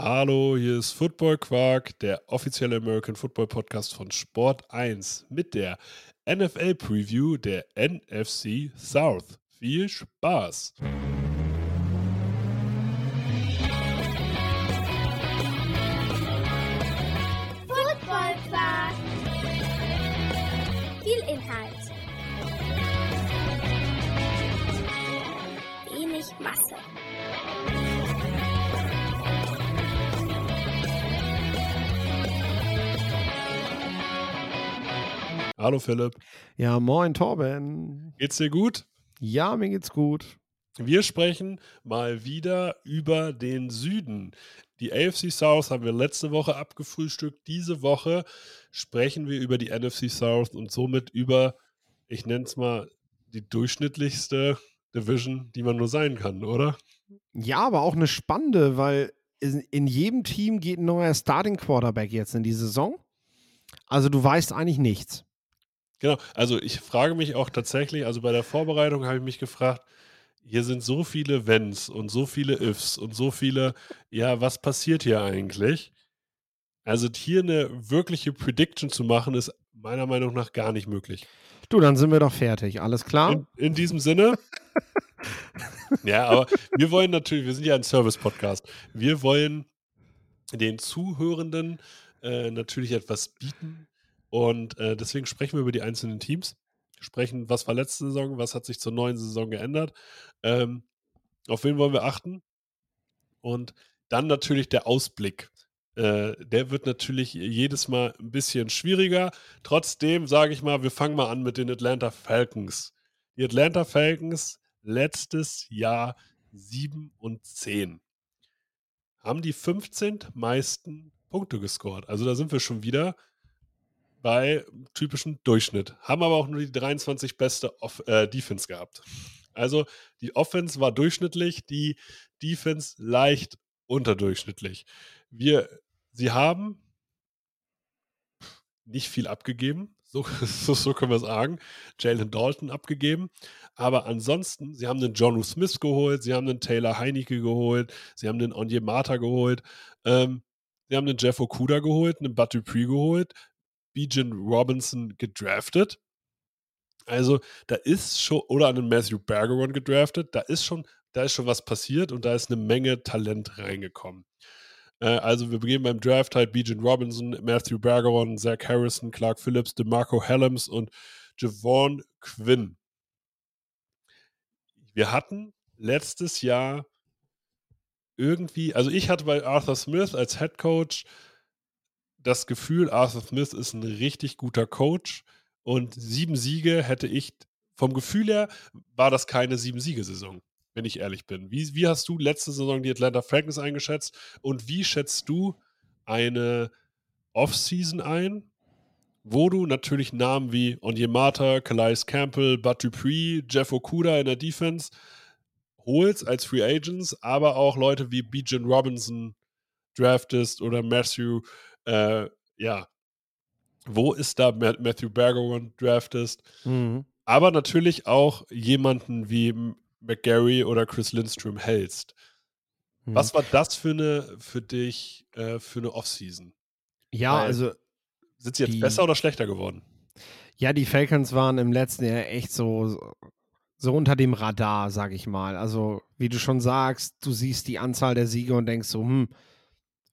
Hallo, hier ist Football Quark, der offizielle American Football Podcast von Sport 1 mit der NFL Preview der NFC South. Viel Spaß! Hallo Philipp, Ja, moin Torben. geht's dir gut? Ja, mir geht's gut. Wir sprechen mal wieder über den Süden. Die AFC South haben wir letzte Woche abgefrühstückt. Diese Woche sprechen wir über die NFC South und somit über, ich nenne es mal, die durchschnittlichste Division, die man nur sein kann, oder? Ja, aber auch eine spannende, weil in, jedem Team geht ein neuer Starting Quarterback jetzt in die Saison. Also du weißt eigentlich nichts. Genau, also ich frage mich auch tatsächlich, also bei der Vorbereitung habe ich mich gefragt, hier sind so viele Wenns und so viele Ifs und so viele, ja, was passiert hier eigentlich? Also hier eine wirkliche Prediction zu machen, ist meiner Meinung nach gar nicht möglich. Du, dann sind wir doch fertig. Alles klar? In, in diesem Sinne. ja, aber wir wollen natürlich, wir sind ja ein Service-Podcast. Wir wollen den Zuhörenden äh, natürlich etwas bieten. Und äh, deswegen sprechen wir über die einzelnen Teams. Sprechen, was war letzte Saison, was hat sich zur neuen Saison geändert. Ähm, auf wen wollen wir achten? Und dann natürlich der Ausblick. Äh, der wird natürlich jedes Mal ein bisschen schwieriger. Trotzdem sage ich mal, wir fangen mal an mit den Atlanta Falcons. Die Atlanta Falcons letztes Jahr 7 und 10 haben die 15 meisten Punkte gescored. Also da sind wir schon wieder bei typischen Durchschnitt. Haben aber auch nur die 23 beste Off äh, Defense gehabt. Also die Offense war durchschnittlich, die Defense leicht unterdurchschnittlich. Wir, sie haben nicht viel abgegeben, so, so, so können wir sagen. Jalen Dalton abgegeben. Aber ansonsten, sie haben den Jonu Smith geholt, sie haben den Taylor Heinecke geholt, sie haben den Onyemata geholt, ähm, sie haben den Jeff Okuda geholt, einen Bud Dupree geholt, Bijan Robinson gedraftet. Also da ist schon, oder einen Matthew Bergeron gedraftet, da ist schon, da ist schon was passiert und da ist eine Menge Talent reingekommen. Äh, also wir beginnen beim Draft halt Bijan Robinson, Matthew Bergeron, Zach Harrison, Clark Phillips, DeMarco Helms und Javon Quinn. Wir hatten letztes Jahr irgendwie, also ich hatte bei Arthur Smith als Head Coach das Gefühl, Arthur Smith ist ein richtig guter Coach und sieben Siege hätte ich, vom Gefühl her, war das keine Sieben-Siege-Saison, wenn ich ehrlich bin. Wie, wie hast du letzte Saison die Atlanta Falcons eingeschätzt und wie schätzt du eine Offseason ein, wo du natürlich Namen wie Onyemata, Calais Campbell, Bud Dupree, Jeff Okuda in der Defense holst als Free Agents, aber auch Leute wie Bijan Robinson draftest oder Matthew äh, ja, wo ist da Matthew Bergeron draftest? Mhm. Aber natürlich auch jemanden wie McGarry oder Chris Lindstrom hältst. Mhm. Was war das für eine für dich äh, für eine Offseason? Ja, Weil- also Sind sie jetzt Die- besser oder schlechter geworden? Ja, die Falcons waren im letzten Jahr echt so, so unter dem Radar, sag ich mal. Also, wie du schon sagst, du siehst die Anzahl der Siege und denkst so, hm,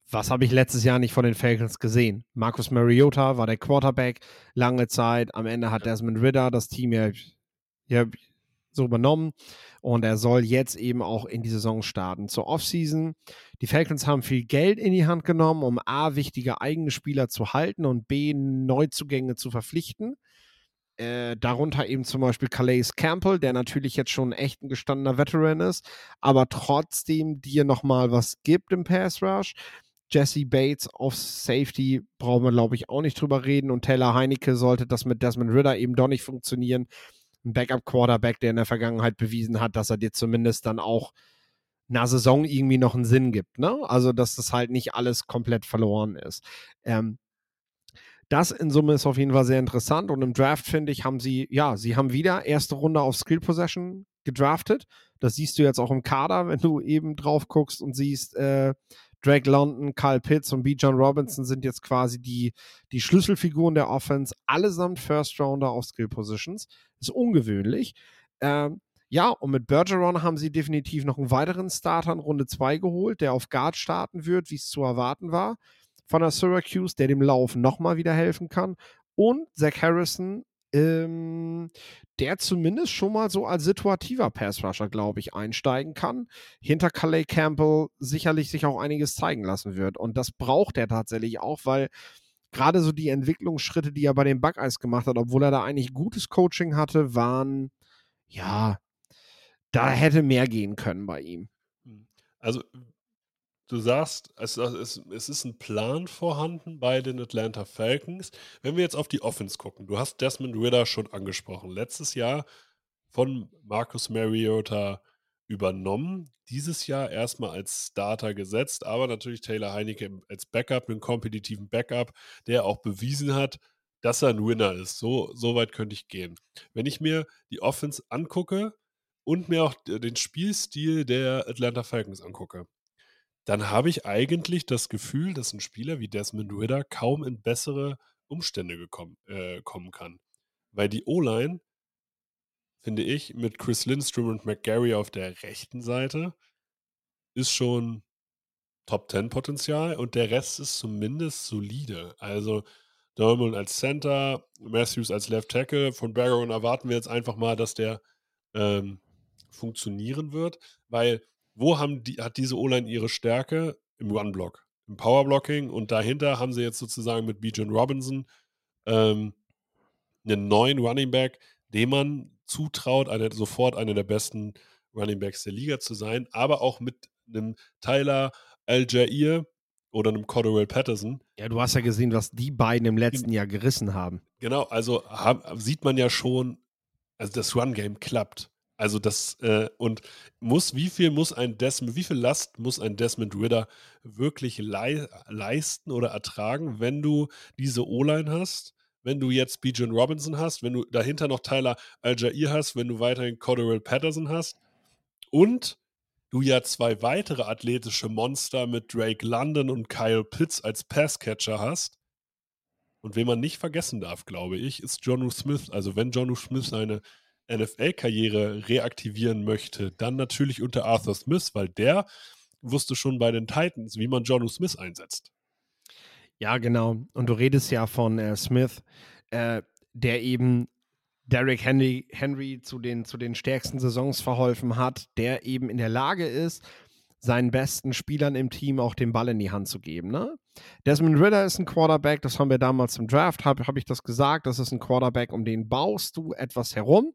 was habe ich letztes Jahr nicht von den Falcons gesehen? Marcus Mariota war der Quarterback lange Zeit. Am Ende hat Desmond Ritter das Team ja, ja so übernommen und er soll jetzt eben auch in die Saison starten. Zur Offseason. Die Falcons haben viel Geld in die Hand genommen, um A, wichtige eigene Spieler zu halten und B, Neuzugänge zu verpflichten. Äh, darunter eben zum Beispiel Calais Campbell, der natürlich jetzt schon echt ein gestandener Veteran ist, aber trotzdem dir nochmal was gibt im Pass Rush. Jesse Bates auf Safety brauchen wir, glaube ich, auch nicht drüber reden. Und Taylor Heinecke sollte das mit Desmond Ritter eben doch nicht funktionieren. Ein Backup-Quarterback, der in der Vergangenheit bewiesen hat, dass er dir zumindest dann auch einer Saison irgendwie noch einen Sinn gibt. Ne? Also, dass das halt nicht alles komplett verloren ist. Ähm, das in Summe ist auf jeden Fall sehr interessant. Und im Draft, finde ich, haben sie, ja, sie haben wieder erste Runde auf Skill Possession gedraftet. Das siehst du jetzt auch im Kader, wenn du eben drauf guckst und siehst, äh, Drake London, Kyle Pitts und B. John Robinson sind jetzt quasi die, die Schlüsselfiguren der Offense, allesamt First Rounder auf Skill Positions. Ist ungewöhnlich. Ähm, ja, und mit Bergeron haben sie definitiv noch einen weiteren Starter in Runde 2 geholt, der auf Guard starten wird, wie es zu erwarten war. Von der Syracuse, der dem Lauf nochmal wieder helfen kann. Und Zach Harrison, ähm, der zumindest schon mal so als situativer Passrusher, glaube ich, einsteigen kann. Hinter Calais Campbell sicherlich sich auch einiges zeigen lassen wird. Und das braucht er tatsächlich auch, weil gerade so die Entwicklungsschritte, die er bei den Buckeyes gemacht hat, obwohl er da eigentlich gutes Coaching hatte, waren, ja, da hätte mehr gehen können bei ihm. Hm. Also, du sagst, es, es, es ist ein Plan vorhanden bei den Atlanta Falcons. Wenn wir jetzt auf die Offense gucken, du hast Desmond Ritter schon angesprochen. Letztes Jahr von Marcus Mariota übernommen. Dieses Jahr erstmal als Starter gesetzt, aber natürlich Taylor Heineke als Backup, einen kompetitiven Backup, der auch bewiesen hat, dass er ein Winner ist. So, so weit könnte ich gehen. Wenn ich mir die Offense angucke, und mir auch den Spielstil der Atlanta Falcons angucke, dann habe ich eigentlich das Gefühl, dass ein Spieler wie Desmond Ritter kaum in bessere Umstände gekommen, äh, kommen kann. Weil die O-Line, finde ich, mit Chris Lindstrom und McGarry auf der rechten Seite, ist schon Top 10 Potenzial und der Rest ist zumindest solide. Also Dolman als Center, Matthews als Left Tackle, von Barrow erwarten wir jetzt einfach mal, dass der ähm, funktionieren wird, weil wo haben die, hat diese O-Line ihre Stärke? Im Run-Block, im Power-Blocking und dahinter haben sie jetzt sozusagen mit Bijan Robinson ähm, einen neuen Running Back, dem man zutraut, eine, sofort einer der besten Running Backs der Liga zu sein, aber auch mit einem Tyler Al-Jair oder einem Cordell Patterson. Ja, du hast ja gesehen, was die beiden im letzten Jahr gerissen haben. Genau, also hab, sieht man ja schon, also das Run-Game klappt. Also das äh, und muss, wie viel muss ein Desmond, wie viel Last muss ein Desmond Ritter wirklich lei leisten oder ertragen, wenn du diese O-Line hast, wenn du jetzt Bijan Robinson hast, wenn du dahinter noch Tyler Al-Jair hast, wenn du weiterhin Cordell Patterson hast und du ja zwei weitere athletische Monster mit Drake London und Kyle Pitts als Passcatcher hast. Und wen man nicht vergessen darf, glaube ich, ist Jonu Smith. Also wenn Jonu Smith seine NFL-Karriere reaktivieren möchte, dann natürlich unter Arthur Smith, weil der wusste schon bei den Titans, wie man Jonu Smith einsetzt. Ja, genau. Und du redest ja von äh, Smith, äh, der eben Derrick Henry, Henry zu, den, zu den stärksten Saisons verholfen hat, der eben in der Lage ist, seinen besten Spielern im Team auch den Ball in die Hand zu geben. Ne? Desmond Ritter ist ein Quarterback, das haben wir damals im Draft, habe hab ich das gesagt, das ist ein Quarterback, um den baust du etwas herum.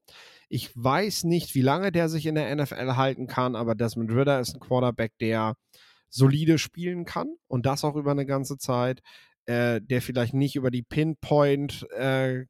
Ich weiß nicht, wie lange der sich in der NFL halten kann, aber Desmond Ritter ist ein Quarterback, der solide spielen kann und das auch über eine ganze Zeit, äh, der vielleicht nicht über die Pinpoint äh,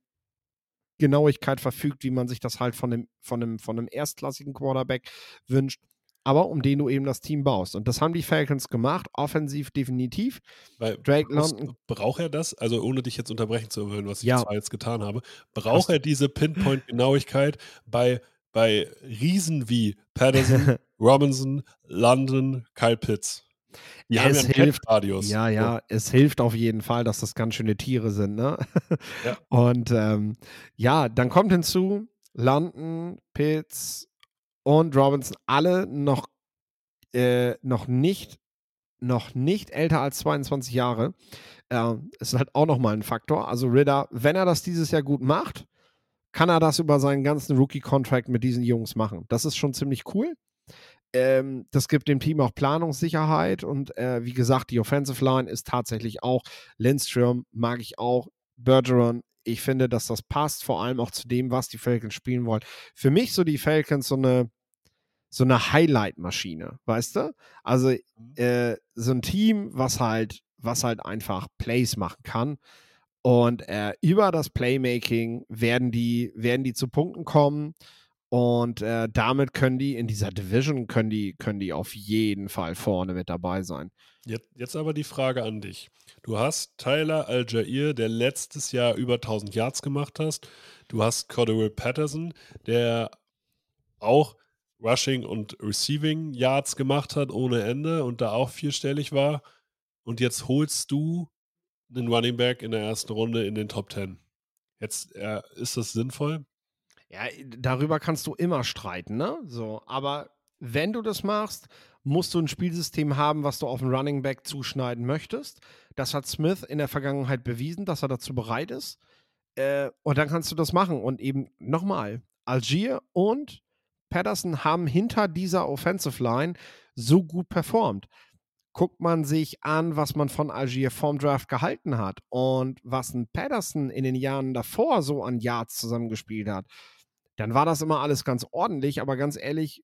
Genauigkeit verfügt, wie man sich das halt von einem, von von einem erstklassigen Quarterback wünscht aber um den du eben das Team baust. Und das haben die Falcons gemacht, offensiv definitiv. Weil Drake London. Braucht er das? Also, ohne dich jetzt unterbrechen zu wollen, was ich ja. zwar jetzt getan habe, braucht er diese Pinpoint-Genauigkeit bei, bei Riesen wie Patterson, Robinson, London, Kyle Pitts? Die es haben ja hilft, Radius. Ja, ja, so. es hilft auf jeden Fall, dass das ganz schöne Tiere sind, ne? Ja. Und ähm, ja, dann kommt hinzu, London, Pitts, und Robinson alle noch, äh, noch nicht noch nicht älter als 22 Jahre. Äh, ist halt auch nochmal ein Faktor. Also Ritter, wenn er das dieses Jahr gut macht, kann er das über seinen ganzen Rookie-Contract mit diesen Jungs machen. Das ist schon ziemlich cool. Ähm, das gibt dem Team auch Planungssicherheit und äh, wie gesagt, die Offensive Line ist tatsächlich auch Lindstrom, mag ich auch, Bergeron. Ich finde, dass das passt, vor allem auch zu dem, was die Falcons spielen wollen. Für mich so die Falcons so eine so eine Highlight-Maschine, weißt du? Also mhm. äh, so ein Team, was halt, was halt einfach Plays machen kann. Und äh, über das Playmaking werden die, werden die zu Punkten kommen. Und äh, damit können die in dieser Division, können die, können die auf jeden Fall vorne mit dabei sein. Jetzt, jetzt aber die Frage an dich. Du hast Tyler Al-Jair, der letztes Jahr über 1000 Yards gemacht hast. Du hast Cordell Patterson, der auch Rushing und Receiving Yards gemacht hat ohne Ende und da auch vierstellig war. Und jetzt holst du einen Running Back in der ersten Runde in den Top 10. Jetzt äh, ist das sinnvoll? Ja, darüber kannst du immer streiten, ne? So, aber wenn du das machst, musst du ein Spielsystem haben, was du auf einen Running Back zuschneiden möchtest. Das hat Smith in der Vergangenheit bewiesen, dass er dazu bereit ist. Äh, und dann kannst du das machen. Und eben nochmal, Algier und Patterson haben hinter dieser Offensive Line so gut performt. Guckt man sich an, was man von Algier vorm Draft gehalten hat und was ein Patterson in den Jahren davor so an Yards zusammengespielt hat, dann war das immer alles ganz ordentlich. Aber ganz ehrlich,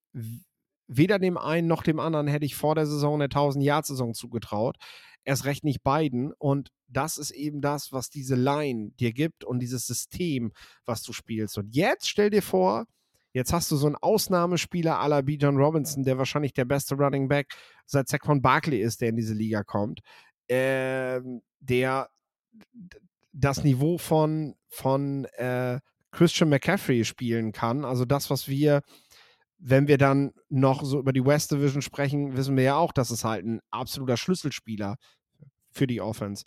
weder dem einen noch dem anderen hätte ich vor der Saison eine 1000-Yard-Saison zugetraut. Erst recht nicht beiden. Und das ist eben das, was diese Line dir gibt und dieses System, was du spielst. Und jetzt stell dir vor, jetzt hast du so einen Ausnahmespieler à la B. John Robinson, der wahrscheinlich der beste Running Back seit Saquon Barkley ist, der in diese Liga kommt, äh, der das Niveau von, von äh, Christian McCaffrey spielen kann. Also das, was wir wenn wir dann noch so über die West Division sprechen, wissen wir ja auch, dass es halt ein absoluter Schlüsselspieler für die Offense.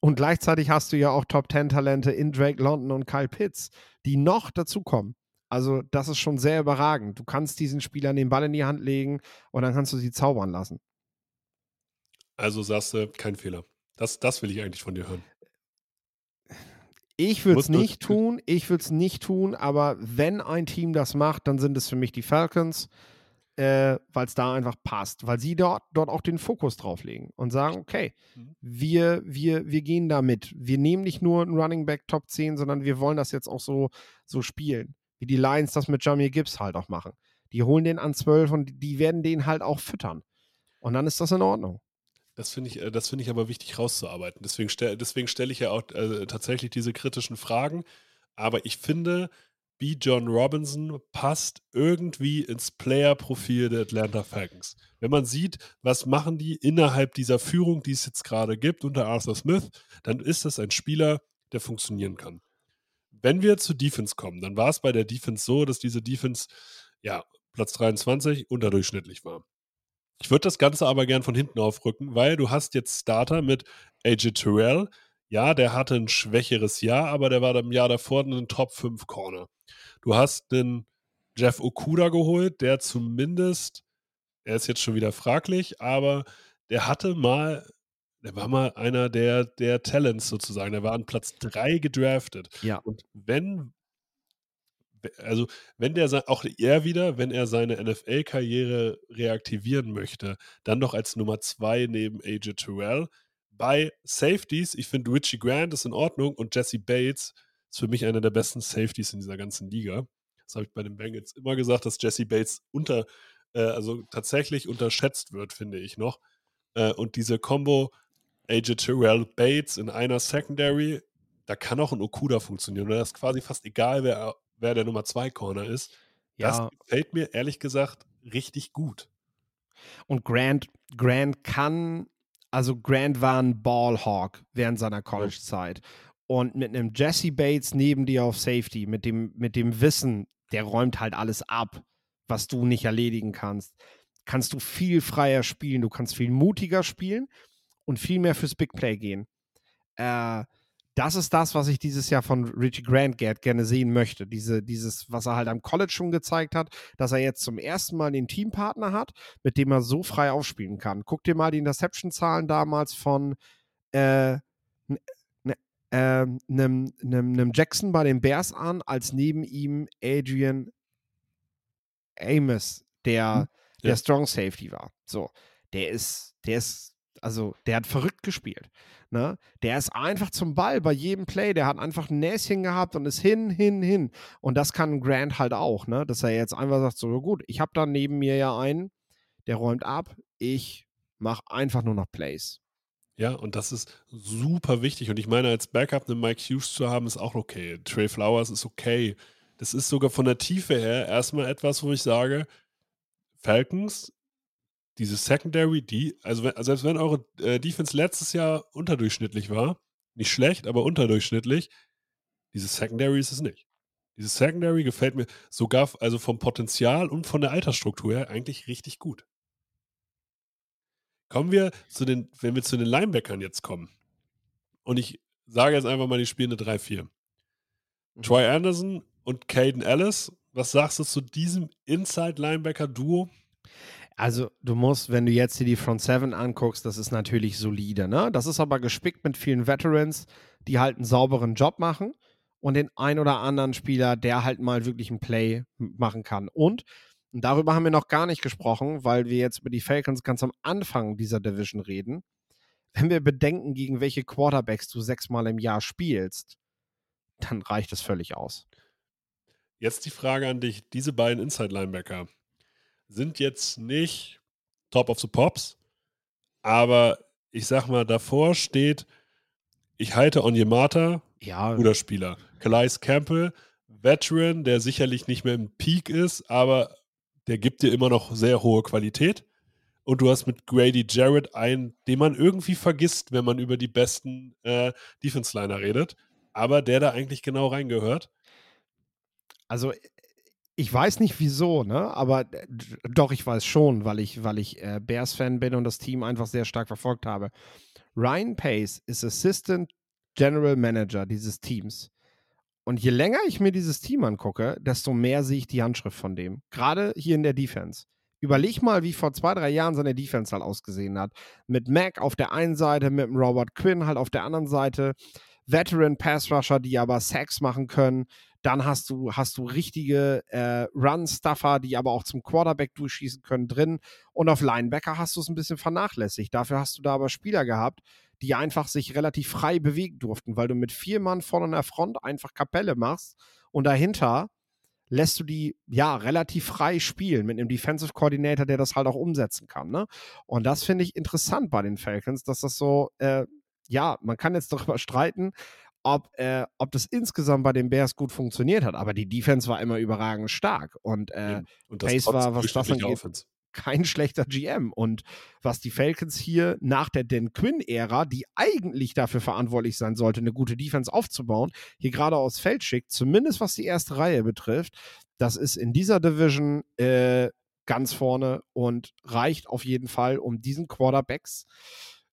Und gleichzeitig hast du ja auch Top 10 Talente in Drake London und Kyle Pitts, die noch dazukommen. Also, das ist schon sehr überragend. Du kannst diesen Spielern den Ball in die Hand legen und dann kannst du sie zaubern lassen. Also sagst du, kein Fehler. Das, das will ich eigentlich von dir hören. Ich würde es nicht tun, ich würde es nicht tun, aber wenn ein Team das macht, dann sind es für mich die Falcons, äh, weil es da einfach passt, weil sie dort, dort auch den Fokus drauf legen und sagen, okay, mhm. wir, wir, wir gehen da mit. Wir nehmen nicht nur einen Running Back Top 10, sondern wir wollen das jetzt auch so, so spielen. Wie die Lions das mit Jamie Gibbs halt auch machen. Die holen den an 12 und die werden den halt auch füttern. Und dann ist das in Ordnung. Das finde ich, äh, das ich aber wichtig rauszuarbeiten. Deswegen, stell, deswegen stelle ich ja auch äh, tatsächlich diese kritischen Fragen. Aber ich finde, B. John Robinson passt irgendwie ins Player-Profil der Atlanta Falcons. Wenn man sieht, was machen die innerhalb dieser Führung, die es jetzt gerade gibt unter Arthur Smith, dann ist das ein Spieler, der funktionieren kann. Wenn wir zu Defense kommen, dann war es bei der Defense so, dass diese Defense ja Platz 23 unterdurchschnittlich war. Ich würde das Ganze aber gern von hinten aufrücken, weil du hast jetzt Starter mit AJ Terrell. Ja, der hatte ein schwächeres Jahr, aber der war im Jahr davor ein Top 5 Corner. Du hast den Jeff Okuda geholt, der zumindest, er ist jetzt schon wieder fraglich, aber der hatte mal, der war mal einer der, der Talents sozusagen. Der war an Platz 3 gedraftet. Ja. Und wenn also wenn der auch er wieder, wenn er seine NFL-Karriere reaktivieren möchte, dann doch als Nummer zwei neben AJ Terrell. Bei Safeties, ich finde Richie Grant ist in Ordnung und Jesse Bates ist für mich einer der besten Safeties in dieser ganzen Liga. Das habe ich bei den Bengals immer gesagt, dass Jesse Bates unter, äh, also tatsächlich unterschätzt wird, finde ich noch. Äh, und diese Combo AJ Terrell Bates in einer Secondary, da kann auch ein Okuda funktionieren. Das ist quasi fast egal, wer wer der Nummer 2 Corner ist. Ja. Das gefällt mir ehrlich gesagt richtig gut. Und Grant, Grant kann, also Grant war ein Ballhawk während seiner College-Zeit. Und mit einem Jesse Bates neben dir auf Safety, mit dem, mit dem Wissen, der räumt halt alles ab, was du nicht erledigen kannst, kannst du viel freier spielen, du kannst viel mutiger spielen und viel mehr fürs Big Play gehen. Äh, das ist das, was ich dieses Jahr von Richie Grant gerne sehen möchte. Diese, dieses, was er halt am College schon gezeigt hat, dass er jetzt zum ersten Mal den Teampartner hat, mit dem er so frei aufspielen kann. Guck dir mal die Interception-Zahlen damals von äh, einem, einem, einem Jackson bei den Bears an, als neben ihm Adrian Amos, der, hm, ja. der Strong Safety war. So, der ist, der ist, also der hat verrückt gespielt. Ne? Der ist einfach zum Ball bei jedem Play. Der hat einfach ein Näschen gehabt und ist hin, hin, hin. Und das kann Grant halt auch, ne? dass er jetzt einfach sagt: So, gut, ich habe da neben mir ja einen, der räumt ab. Ich mache einfach nur noch Plays. Ja, und das ist super wichtig. Und ich meine, als Backup einen Mike Hughes zu haben, ist auch okay. Trey Flowers ist okay. Das ist sogar von der Tiefe her erstmal etwas, wo ich sage, Falcons diese Secondary, die, also, wenn, selbst wenn eure äh, Defense letztes Jahr unterdurchschnittlich war, nicht schlecht, aber unterdurchschnittlich, diese Secondary ist es nicht. Dieses Secondary gefällt mir sogar, also vom Potenzial und von der Altersstruktur her eigentlich richtig gut. Kommen wir zu den, wenn wir zu den Linebackern jetzt kommen. Und ich sage jetzt einfach mal, die spielen eine 3-4. Mhm. Troy Anderson und Caden Ellis, was sagst du zu diesem Inside-Linebacker-Duo? Also, du musst, wenn du jetzt hier die Front Seven anguckst, das ist natürlich solide, ne? Das ist aber gespickt mit vielen Veterans, die halt einen sauberen Job machen und den ein oder anderen Spieler, der halt mal wirklich ein Play machen kann. Und, und darüber haben wir noch gar nicht gesprochen, weil wir jetzt über die Falcons ganz am Anfang dieser Division reden. Wenn wir bedenken, gegen welche Quarterbacks du sechsmal im Jahr spielst, dann reicht es völlig aus. Jetzt die Frage an dich: Diese beiden Inside-Linebacker sind jetzt nicht Top of the Pops, aber ich sag mal, davor steht, ich halte Onyemata, Ja, guter Spieler. Calais Campbell, Veteran, der sicherlich nicht mehr im Peak ist, aber der gibt dir immer noch sehr hohe Qualität. Und du hast mit Grady Jarrett einen, den man irgendwie vergisst, wenn man über die besten äh, Defense-Liner redet, aber der da eigentlich genau reingehört. Also ich weiß nicht wieso, ne? Aber äh, doch, ich weiß schon, weil ich, weil ich äh, Bears-Fan bin und das Team einfach sehr stark verfolgt habe. Ryan Pace ist Assistant General Manager dieses Teams. Und je länger ich mir dieses Team angucke, desto mehr sehe ich die Handschrift von dem. Gerade hier in der Defense. Überleg mal, wie vor zwei, drei Jahren seine Defense halt ausgesehen hat. Mit Mac auf der einen Seite, mit Robert Quinn halt auf der anderen Seite. Veteran Pass Rusher, die aber Sacks machen können. Dann hast du, hast du richtige äh, Run-Stuffer, die aber auch zum Quarterback durchschießen können drin. Und auf Linebacker hast du es ein bisschen vernachlässigt. Dafür hast du da aber Spieler gehabt, die einfach sich relativ frei bewegen durften, weil du mit vier Mann vorne an der Front einfach Kapelle machst und dahinter lässt du die ja relativ frei spielen mit einem Defensive Coordinator, der das halt auch umsetzen kann. Ne? Und das finde ich interessant bei den Falcons, dass das so, äh, ja, man kann jetzt darüber streiten, ob, äh, ob das insgesamt bei den Bears gut funktioniert hat, aber die Defense war immer überragend stark und äh. Und Pace war, was das angeht, kein schlechter GM. Und was die Falcons hier nach der Dan Quinn-Ära, die eigentlich dafür verantwortlich sein sollte, eine gute Defense aufzubauen, hier gerade aufs Feld schickt, zumindest was die erste Reihe betrifft, das ist in dieser Division äh, ganz vorne und reicht auf jeden Fall, um diesen Quarterbacks,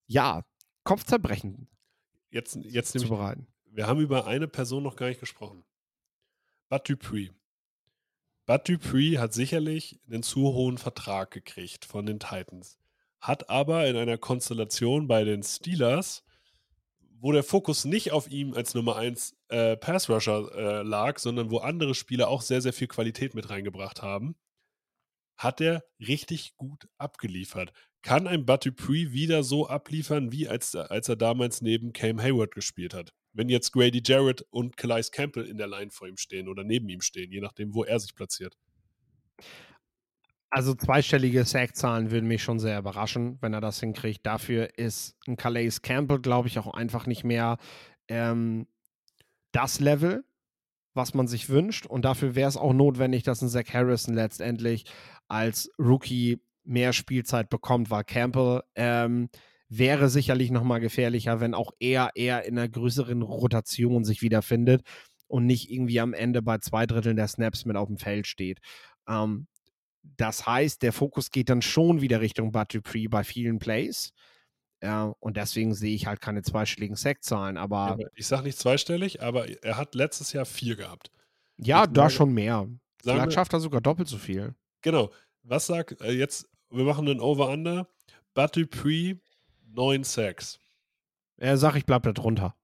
ja, Kopfzerbrechen Jetzt, jetzt zu bereiten. Wir haben über eine Person noch gar nicht gesprochen. Bud Dupree. Bud Dupree hat sicherlich einen zu hohen Vertrag gekriegt von den Titans. Hat aber in einer Konstellation bei den Steelers, wo der Fokus nicht auf ihm als Nummer 1 äh, Pass-Rusher äh, lag, sondern wo andere Spieler auch sehr, sehr viel Qualität mit reingebracht haben, hat er richtig gut abgeliefert. Kann ein Bud Dupree wieder so abliefern, wie als, als er damals neben Cam Hayward gespielt hat? Wenn jetzt Grady Jarrett und Calais Campbell in der Line vor ihm stehen oder neben ihm stehen, je nachdem, wo er sich platziert. Also zweistellige Sackzahlen würden mich schon sehr überraschen, wenn er das hinkriegt. Dafür ist ein Calais Campbell, glaube ich, auch einfach nicht mehr ähm, das Level, was man sich wünscht. Und dafür wäre es auch notwendig, dass ein Zach Harrison letztendlich als Rookie mehr Spielzeit bekommt, weil Campbell ähm, wäre sicherlich noch mal gefährlicher, wenn auch er eher in einer größeren Rotation sich wiederfindet und nicht irgendwie am Ende bei zwei Dritteln der Snaps mit auf dem Feld steht. Ähm, das heißt, der Fokus geht dann schon wieder Richtung Bud Dupree bei vielen Plays. Ja, und deswegen sehe ich halt keine zweistelligen Sackzahlen. Aber ich sage nicht zweistellig, aber er hat letztes Jahr vier gehabt. ja, ich da sage- schon mehr. Vielleicht wir, schafft er sogar doppelt so viel. genau. Was sagt äh, jetzt, wir machen einen Over-Under. Bud Dupree, 9 Sacks. Er sagt, ich bleib da drunter.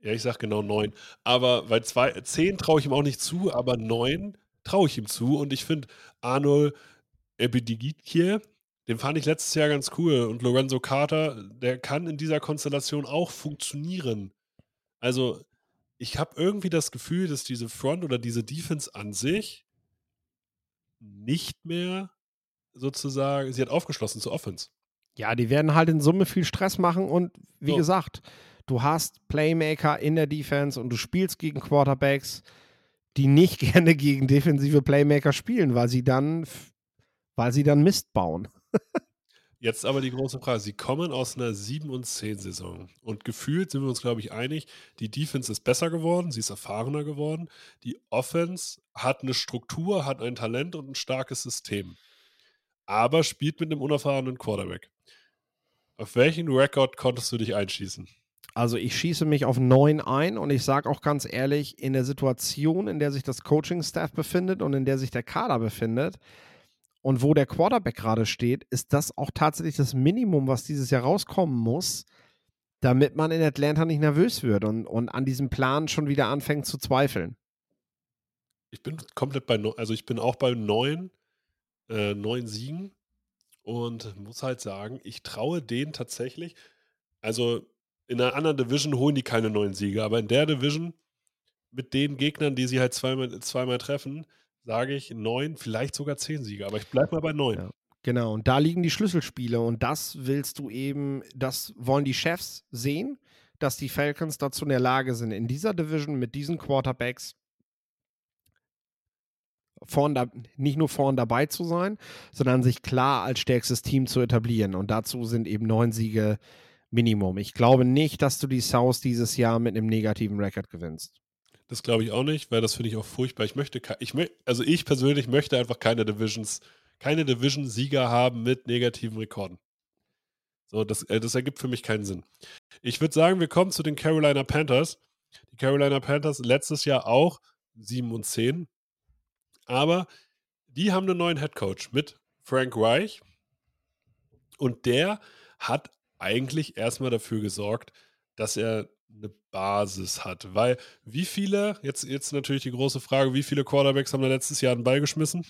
Ja, ich sag genau neun. Aber weil zwei, zehn traue ich ihm auch nicht zu, aber neun traue ich ihm zu. Und ich finde Arnold Ebidigitje, den fand ich letztes Jahr ganz cool. Und Lorenzo Carter, der kann in dieser Konstellation auch funktionieren. Also, ich habe irgendwie das Gefühl, dass diese Front oder diese Defense an sich nicht mehr sozusagen, sie hat aufgeschlossen zur Offense. Ja, die werden halt in Summe viel Stress machen und wie So. gesagt, du hast Playmaker in der Defense und du spielst gegen Quarterbacks, die nicht gerne gegen defensive Playmaker spielen, weil sie dann, weil sie dann Mist bauen. Jetzt aber die große Frage. Sie kommen aus einer 7 und 10 Saison. Und gefühlt sind wir uns, glaube ich, einig, die Defense ist besser geworden, sie ist erfahrener geworden. Die Offense hat eine Struktur, hat ein Talent und ein starkes System. Aber spielt mit einem unerfahrenen Quarterback. Auf welchen Rekord konntest du dich einschießen? Also ich schieße mich auf 9 ein und ich sage auch ganz ehrlich, in der Situation, in der sich das Coaching-Staff befindet und in der sich der Kader befindet und wo der Quarterback gerade steht, ist das auch tatsächlich das Minimum, was dieses Jahr rauskommen muss, damit man in Atlanta nicht nervös wird und, und an diesem Plan schon wieder anfängt zu zweifeln. Ich bin komplett bei, also ich bin auch bei neun, äh, neun Siegen und muss halt sagen, ich traue denen tatsächlich, also in einer anderen Division holen die keine neun Siege, aber in der Division mit den Gegnern, die sie halt zweimal, zweimal treffen, sage ich neun, vielleicht sogar zehn Siege, aber ich bleibe mal bei neun. Ja. Genau, und da liegen die Schlüsselspiele und das willst du eben, das wollen die Chefs sehen, dass die Falcons dazu in der Lage sind, in dieser Division mit diesen Quarterbacks vorn da, nicht nur vorn dabei zu sein, sondern sich klar als stärkstes Team zu etablieren. Und dazu sind eben neun Siege Minimum. Ich glaube nicht, dass du die South dieses Jahr mit einem negativen Rekord gewinnst. Das glaube ich auch nicht, weil das finde ich auch furchtbar. Ich möchte, ich also ich persönlich möchte einfach keine Divisions, keine Division-Sieger haben mit negativen Rekorden. So, das, äh, das ergibt für mich keinen Sinn. Ich würde sagen, wir kommen zu den Carolina Panthers. Die Carolina Panthers letztes Jahr auch 7 und 10. Aber die haben einen neuen Headcoach mit Frank Reich. Und der hat eigentlich erstmal dafür gesorgt, dass er eine Basis hat. Weil wie viele, jetzt, jetzt natürlich die große Frage, wie viele Quarterbacks haben da letztes Jahr einen Ball geschmissen?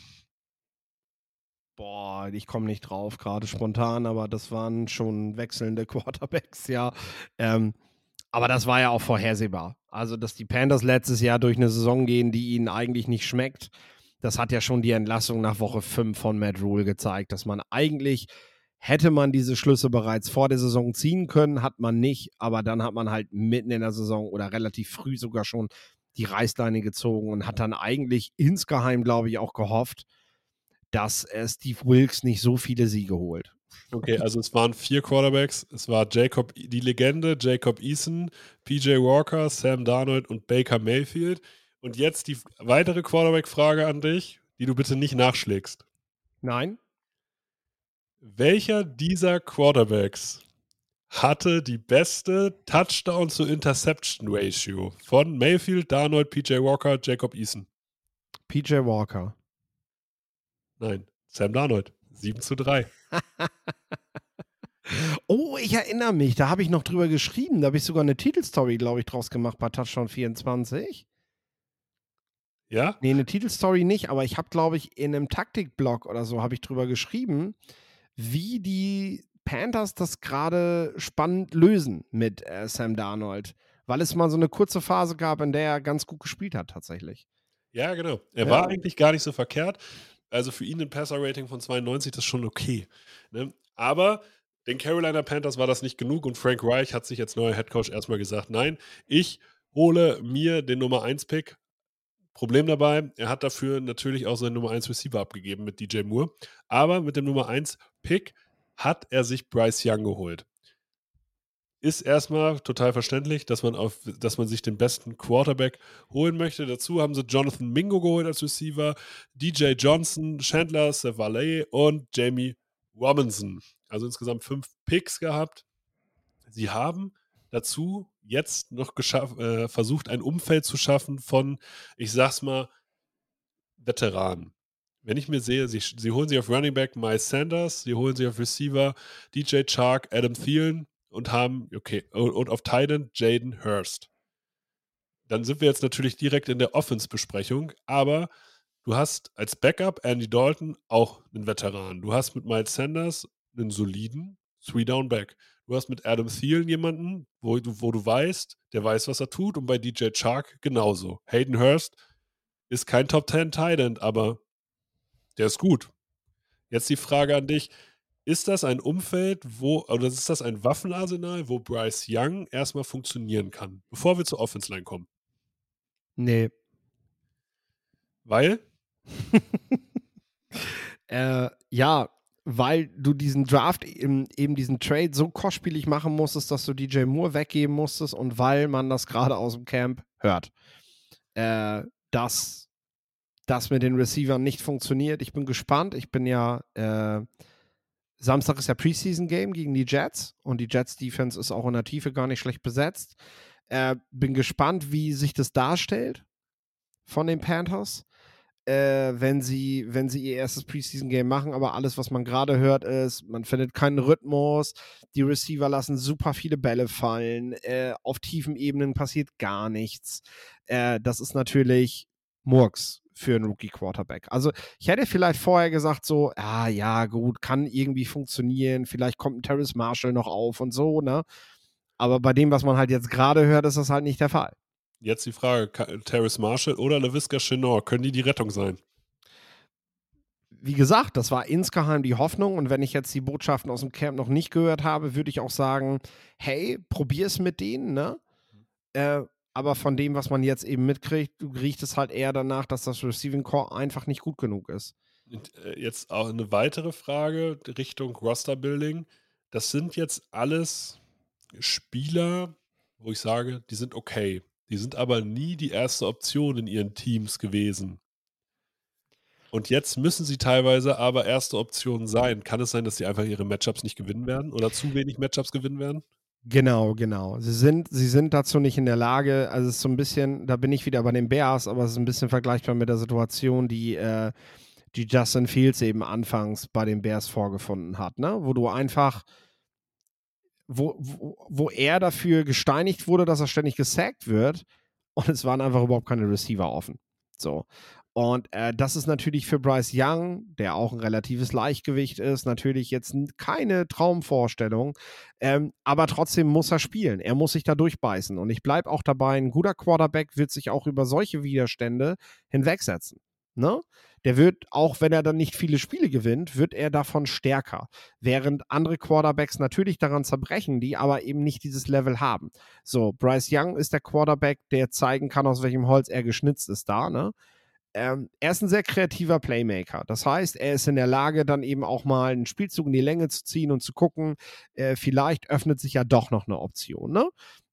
Boah, ich komme nicht drauf, gerade spontan, aber das waren schon wechselnde Quarterbacks, ja. Ähm, aber das war ja auch vorhersehbar. Also, dass die Panthers letztes Jahr durch eine Saison gehen, die ihnen eigentlich nicht schmeckt, das hat ja schon die Entlassung nach Woche 5 von Matt Rule gezeigt, dass man eigentlich hätte man diese Schlüsse bereits vor der Saison ziehen können, hat man nicht, aber dann hat man halt mitten in der Saison oder relativ früh sogar schon die Reißleine gezogen und hat dann eigentlich insgeheim, glaube ich, auch gehofft, dass Steve Wilkes nicht so viele Siege holt. Okay, also es waren vier Quarterbacks. Es war Jacob, die Legende, Jacob Eason, PJ Walker, Sam Darnold und Baker Mayfield. Und jetzt die weitere Quarterback-Frage an dich, die du bitte nicht nachschlägst. Nein? Welcher dieser Quarterbacks hatte die beste Touchdown zu Interception Ratio von Mayfield, Darnold, PJ Walker, Jacob Eason? PJ Walker. Nein, Sam Darnold. 7 zu 3. Oh, ich erinnere mich, da habe ich noch drüber geschrieben. Da habe ich sogar eine Titelstory, glaube ich, draus gemacht bei Touchdown 24. Ja? Nee, eine Titelstory nicht, aber ich habe, glaube ich, in einem Taktikblog oder so habe ich drüber geschrieben, wie die Panthers das gerade spannend lösen mit äh, Sam Darnold. Weil es mal so eine kurze Phase gab, in der er ganz gut gespielt hat, tatsächlich. Ja, genau. Er Ja. war eigentlich gar nicht so verkehrt. Also für ihn ein Passer-Rating von 92, das ist schon okay. Ne? Aber den Carolina Panthers war das nicht genug und Frank Reich hat sich als neuer Headcoach erstmal gesagt, nein, ich hole mir den Nummer 1-Pick. Problem dabei, er hat dafür natürlich auch seinen Nummer 1 Receiver abgegeben mit DJ Moore. Aber mit dem Nummer 1 Pick hat er sich Bryce Young geholt. Ist erstmal total verständlich, dass man, auf, dass man sich den besten Quarterback holen möchte. Dazu haben sie Jonathan Mingo geholt als Receiver, DJ Johnson, Chandler Savale und Jamie Robinson. Also insgesamt fünf Picks gehabt. Sie haben dazu jetzt noch äh, versucht, ein Umfeld zu schaffen von, ich sag's mal, Veteranen. Wenn ich mir sehe, sie, sie holen sich auf Running Back Miles Sanders, sie holen sich auf Receiver DJ Chark, Adam Thielen und haben, okay, und, und auf Titan Jaden Hurst. Dann sind wir jetzt natürlich direkt in der Offense-Besprechung, aber du hast als Backup Andy Dalton auch einen Veteran. Du hast mit Miles Sanders einen soliden Three-Down-Back. Du hast mit Adam Thielen jemanden, wo du, wo du weißt, der weiß, was er tut, und bei DJ Chark genauso. Hayden Hurst ist kein Top 10 Tight End, aber der ist gut. Jetzt die Frage an dich: Ist das ein Umfeld, wo, oder ist das ein Waffenarsenal, wo Bryce Young erstmal funktionieren kann, bevor wir zur Offense Line kommen? Nee. Weil, Äh, ja, weil du diesen Draft, eben, eben diesen Trade so kostspielig machen musstest, dass du DJ Moore weggeben musstest und weil man das gerade aus dem Camp hört, äh, dass das mit den Receivern nicht funktioniert. Ich bin gespannt. Ich bin ja, äh, Samstag ist ja Preseason-Game gegen die Jets und die Jets-Defense ist auch in der Tiefe gar nicht schlecht besetzt. Äh, bin gespannt, wie sich das darstellt von den Panthers äh, wenn sie, wenn sie ihr erstes Preseason-Game machen, aber alles, was man gerade hört, ist, man findet keinen Rhythmus, die Receiver lassen super viele Bälle fallen, äh, auf tiefen Ebenen passiert gar nichts. Äh, das ist natürlich Murks für einen Rookie-Quarterback. Also ich hätte vielleicht vorher gesagt so, ah ja, gut, kann irgendwie funktionieren, vielleicht kommt ein Terrace Marshall noch auf und so, ne? Aber bei dem, was man halt jetzt gerade hört, ist das halt nicht der Fall. Jetzt die Frage: Terrace Marshall oder LaVisca Chenor, können die die Rettung sein? Wie gesagt, das war insgeheim die Hoffnung. Und wenn ich jetzt die Botschaften aus dem Camp noch nicht gehört habe, würde ich auch sagen: hey, probier es mit denen, ne? Äh, aber von dem, was man jetzt eben mitkriegt, riecht es halt eher danach, dass das Receiving Core einfach nicht gut genug ist. Äh, jetzt auch eine weitere Frage Richtung Roster Building. Das sind jetzt alles Spieler, wo ich sage, die sind okay. Die sind aber nie die erste Option in ihren Teams gewesen. Und jetzt müssen sie teilweise aber erste Option sein. Kann es sein, dass sie einfach ihre Matchups nicht gewinnen werden oder zu wenig Matchups gewinnen werden? Genau, genau. Sie sind, sie sind dazu nicht in der Lage. Also es ist so ein bisschen, da bin ich wieder bei den Bears, aber es ist ein bisschen vergleichbar mit der Situation, die, äh, die Justin Fields eben anfangs bei den Bears vorgefunden hat, ne? Wo du einfach wo, wo, er dafür gesteinigt wurde, dass er ständig gesackt wird und es waren einfach überhaupt keine Receiver offen. So. Und äh, das ist natürlich für Bryce Young, der auch ein relatives Leichtgewicht ist, natürlich jetzt keine Traumvorstellung. Ähm, aber trotzdem muss er spielen. Er muss sich da durchbeißen. Und ich bleibe auch dabei, ein guter Quarterback wird sich auch über solche Widerstände hinwegsetzen. Ne? der wird, auch wenn er dann nicht viele Spiele gewinnt, wird er davon stärker. Während andere Quarterbacks natürlich daran zerbrechen, die aber eben nicht dieses Level haben. So, Bryce Young ist der Quarterback, der zeigen kann, aus welchem Holz er geschnitzt ist da, ne? Ähm, er ist ein sehr kreativer Playmaker. Das heißt, er ist in der Lage, dann eben auch mal einen Spielzug in die Länge zu ziehen und zu gucken, äh, vielleicht öffnet sich ja doch noch eine Option, ne?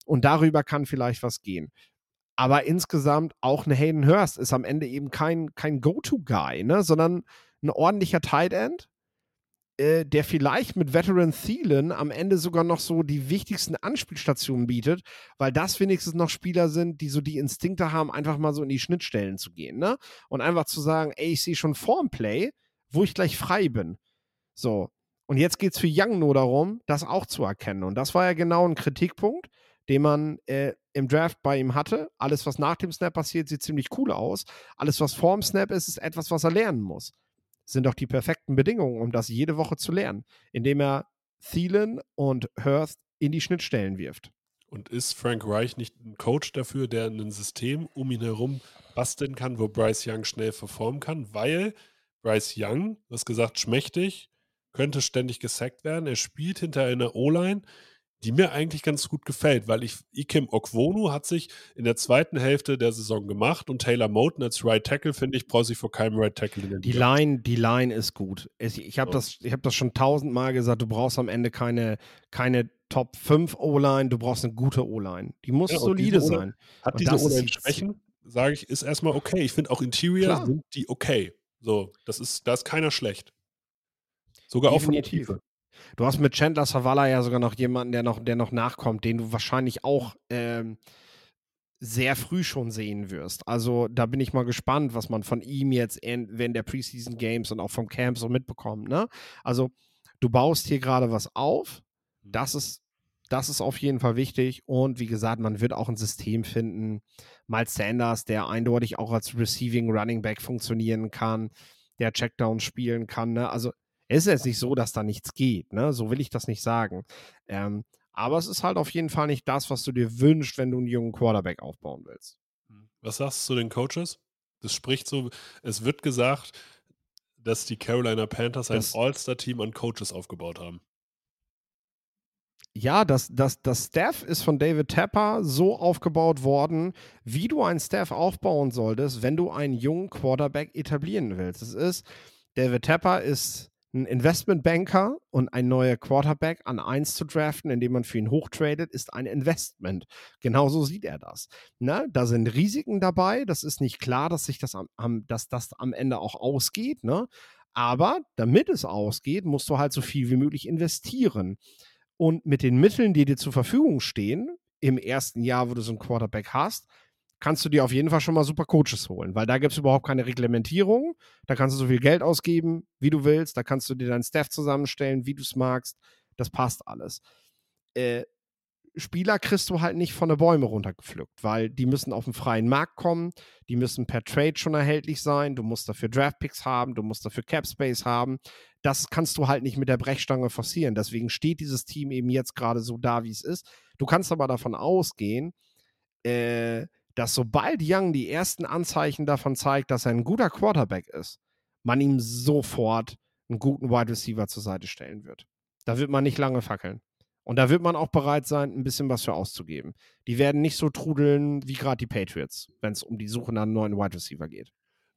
Und darüber kann vielleicht was gehen. Aber insgesamt auch eine Hayden Hurst ist am Ende eben kein, kein Go-To-Guy, ne? sondern ein ordentlicher Tight End, äh, der vielleicht mit Veteran Thielen am Ende sogar noch so die wichtigsten Anspielstationen bietet, weil das wenigstens noch Spieler sind, die so die Instinkte haben, einfach mal so in die Schnittstellen zu gehen. Ne? Und einfach zu sagen, ey, ich sehe schon vorm Play, wo ich gleich frei bin. So. Und jetzt geht es für Young nur darum, das auch zu erkennen. Und das war ja genau ein Kritikpunkt, den man äh, im Draft bei ihm hatte. Alles, was nach dem Snap passiert, sieht ziemlich cool aus. Alles, was vor dem Snap ist, ist etwas, was er lernen muss. Sind doch die perfekten Bedingungen, um das jede Woche zu lernen, indem er Thielen und Hurst in die Schnittstellen wirft. Und ist Frank Reich nicht ein Coach dafür, der ein System um ihn herum basteln kann, wo Bryce Young schnell performen kann? Weil Bryce Young, hast gesagt, schmächtig, könnte ständig gesackt werden. Er spielt hinter einer O-Line, die mir eigentlich ganz gut gefällt, weil ich Ikem Okwonu hat sich in der zweiten Hälfte der Saison gemacht und Taylor Moten als Right Tackle, finde ich, brauche ich vor keinem Right Tackle in der Die Line, die Line ist gut. Ich habe das, hab das schon tausendmal gesagt, du brauchst am Ende keine, keine Top 5 O-Line, du brauchst eine gute O-Line. Die muss ja, solide sein. Hat und diese O-Line Schwächen, sage ich, ist erstmal okay. Ich finde auch Interior Klar. sind die okay. So, das ist, da ist keiner schlecht. Sogar Definitiv. auch von der Tiefe. Du hast mit Chandler Savala ja sogar noch jemanden, der noch, der noch nachkommt, den du wahrscheinlich auch ähm, sehr früh schon sehen wirst. Also da bin ich mal gespannt, was man von ihm jetzt in, während der Preseason Games und auch vom Camp so mitbekommt. Ne? Also du baust hier gerade was auf. Das ist, das ist auf jeden Fall wichtig. Und wie gesagt, man wird auch ein System finden. Miles Sanders, der eindeutig auch als Receiving Running Back funktionieren kann, der Checkdowns spielen kann. Ne? Also es ist jetzt nicht so, dass da nichts geht, ne? So will ich das nicht sagen. Ähm, aber es ist halt auf jeden Fall nicht das, was du dir wünschst, wenn du einen jungen Quarterback aufbauen willst. Hm. Was sagst du zu den Coaches? Das spricht so, es wird gesagt, dass die Carolina Panthers ein All-Star-Team an Coaches aufgebaut haben. Ja, das, das, das Staff ist von David Tapper so aufgebaut worden, wie du ein Staff aufbauen solltest, wenn du einen jungen Quarterback etablieren willst. Es ist, David Tapper ist Ein Investmentbanker und ein neuer Quarterback an eins zu draften, indem man für ihn hochtradet, ist ein Investment. Genauso sieht er das. Ne? Da sind Risiken dabei. Das ist nicht klar, dass sich das am, am, dass das am Ende auch ausgeht. Ne? Aber damit es ausgeht, musst du halt so viel wie möglich investieren. Und mit den Mitteln, die dir zur Verfügung stehen, im ersten Jahr, wo du so einen Quarterback hast, kannst du dir auf jeden Fall schon mal super Coaches holen, weil da gibt es überhaupt keine Reglementierung. Da kannst du so viel Geld ausgeben, wie du willst. Da kannst du dir deinen Staff zusammenstellen, wie du es magst. Das passt alles. Äh, Spieler kriegst du halt nicht von der Bäume runtergepflückt, weil die müssen auf den freien Markt kommen, die müssen per Trade schon erhältlich sein, du musst dafür Draftpicks haben, du musst dafür Cap Space haben. Das kannst du halt nicht mit der Brechstange forcieren. Deswegen steht dieses Team eben jetzt gerade so da, wie es ist. Du kannst aber davon ausgehen, äh, dass sobald Young die ersten Anzeichen davon zeigt, dass er ein guter Quarterback ist, man ihm sofort einen guten Wide Receiver zur Seite stellen wird. Da wird man nicht lange fackeln. Und da wird man auch bereit sein, ein bisschen was für auszugeben. Die werden nicht so trudeln wie gerade die Patriots, wenn es um die Suche nach einem neuen Wide Receiver geht.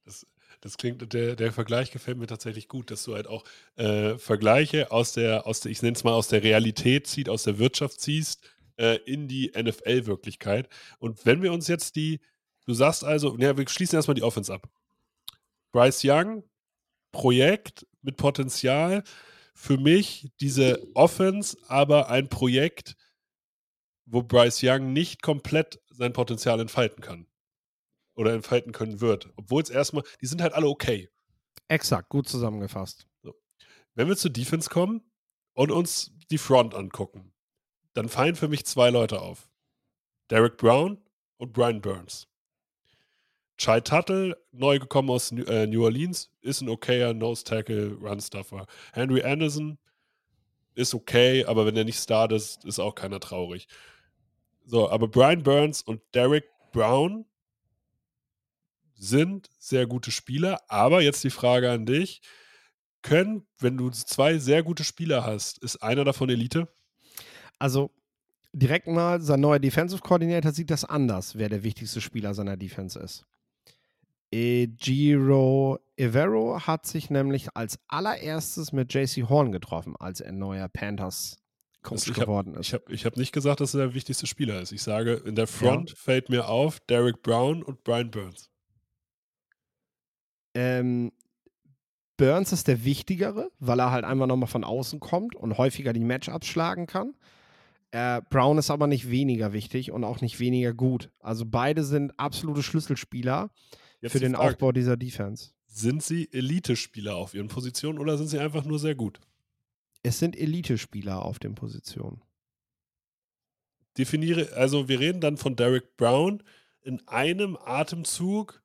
Das, das klingt, der, der Vergleich gefällt mir tatsächlich gut, dass du halt auch äh, Vergleiche aus der, aus der, ich nenne es mal aus der Realität zieht, aus der Wirtschaft ziehst äh, in die NFL-Wirklichkeit. Und wenn wir uns jetzt die, du sagst also, ja, wir schließen erstmal die Offense ab. Bryce Young, Projekt mit Potenzial. Für mich diese Offense, aber ein Projekt, wo Bryce Young nicht komplett sein Potenzial entfalten kann. Oder entfalten können wird. Obwohl es erstmal, die sind halt alle okay. Exakt, gut zusammengefasst. So. Wenn wir zur Defense kommen und uns die Front angucken, dann fallen für mich zwei Leute auf. Derek Brown und Brian Burns. Chai Tuttle, neu gekommen aus New, äh, Orleans, ist ein okayer Nose-Tackle, Run-Stuffer. Henry Anderson ist okay, aber wenn er nicht startet, ist, ist auch keiner traurig. So, aber Brian Burns und Derek Brown sind sehr gute Spieler, aber jetzt die Frage an dich. Können, wenn du zwei sehr gute Spieler hast, ist einer davon Elite? Also direkt mal, sein neuer Defensive Coordinator sieht das anders, wer der wichtigste Spieler seiner Defense ist. Giro Evero hat sich nämlich als allererstes mit JC Horn getroffen, als er neuer Panthers Coach Also ich geworden habe ist. ich hab, ich hab nicht gesagt, dass er der wichtigste Spieler ist. Ich sage, in der Front Ja. fällt mir auf Derek Brown und Brian Burns. Ähm, Burns ist der wichtigere, weil er halt einfach nochmal von außen kommt und häufiger die Matchups schlagen kann. Äh, Brown ist aber nicht weniger wichtig und auch nicht weniger gut. Also beide sind absolute Schlüsselspieler Jetzt für den Frage, Aufbau dieser Defense. Sind sie Elite-Spieler auf ihren Positionen oder sind sie einfach nur sehr gut? Es sind Elite-Spieler auf den Positionen. Definiere, also wir reden dann von Derek Brown in einem Atemzug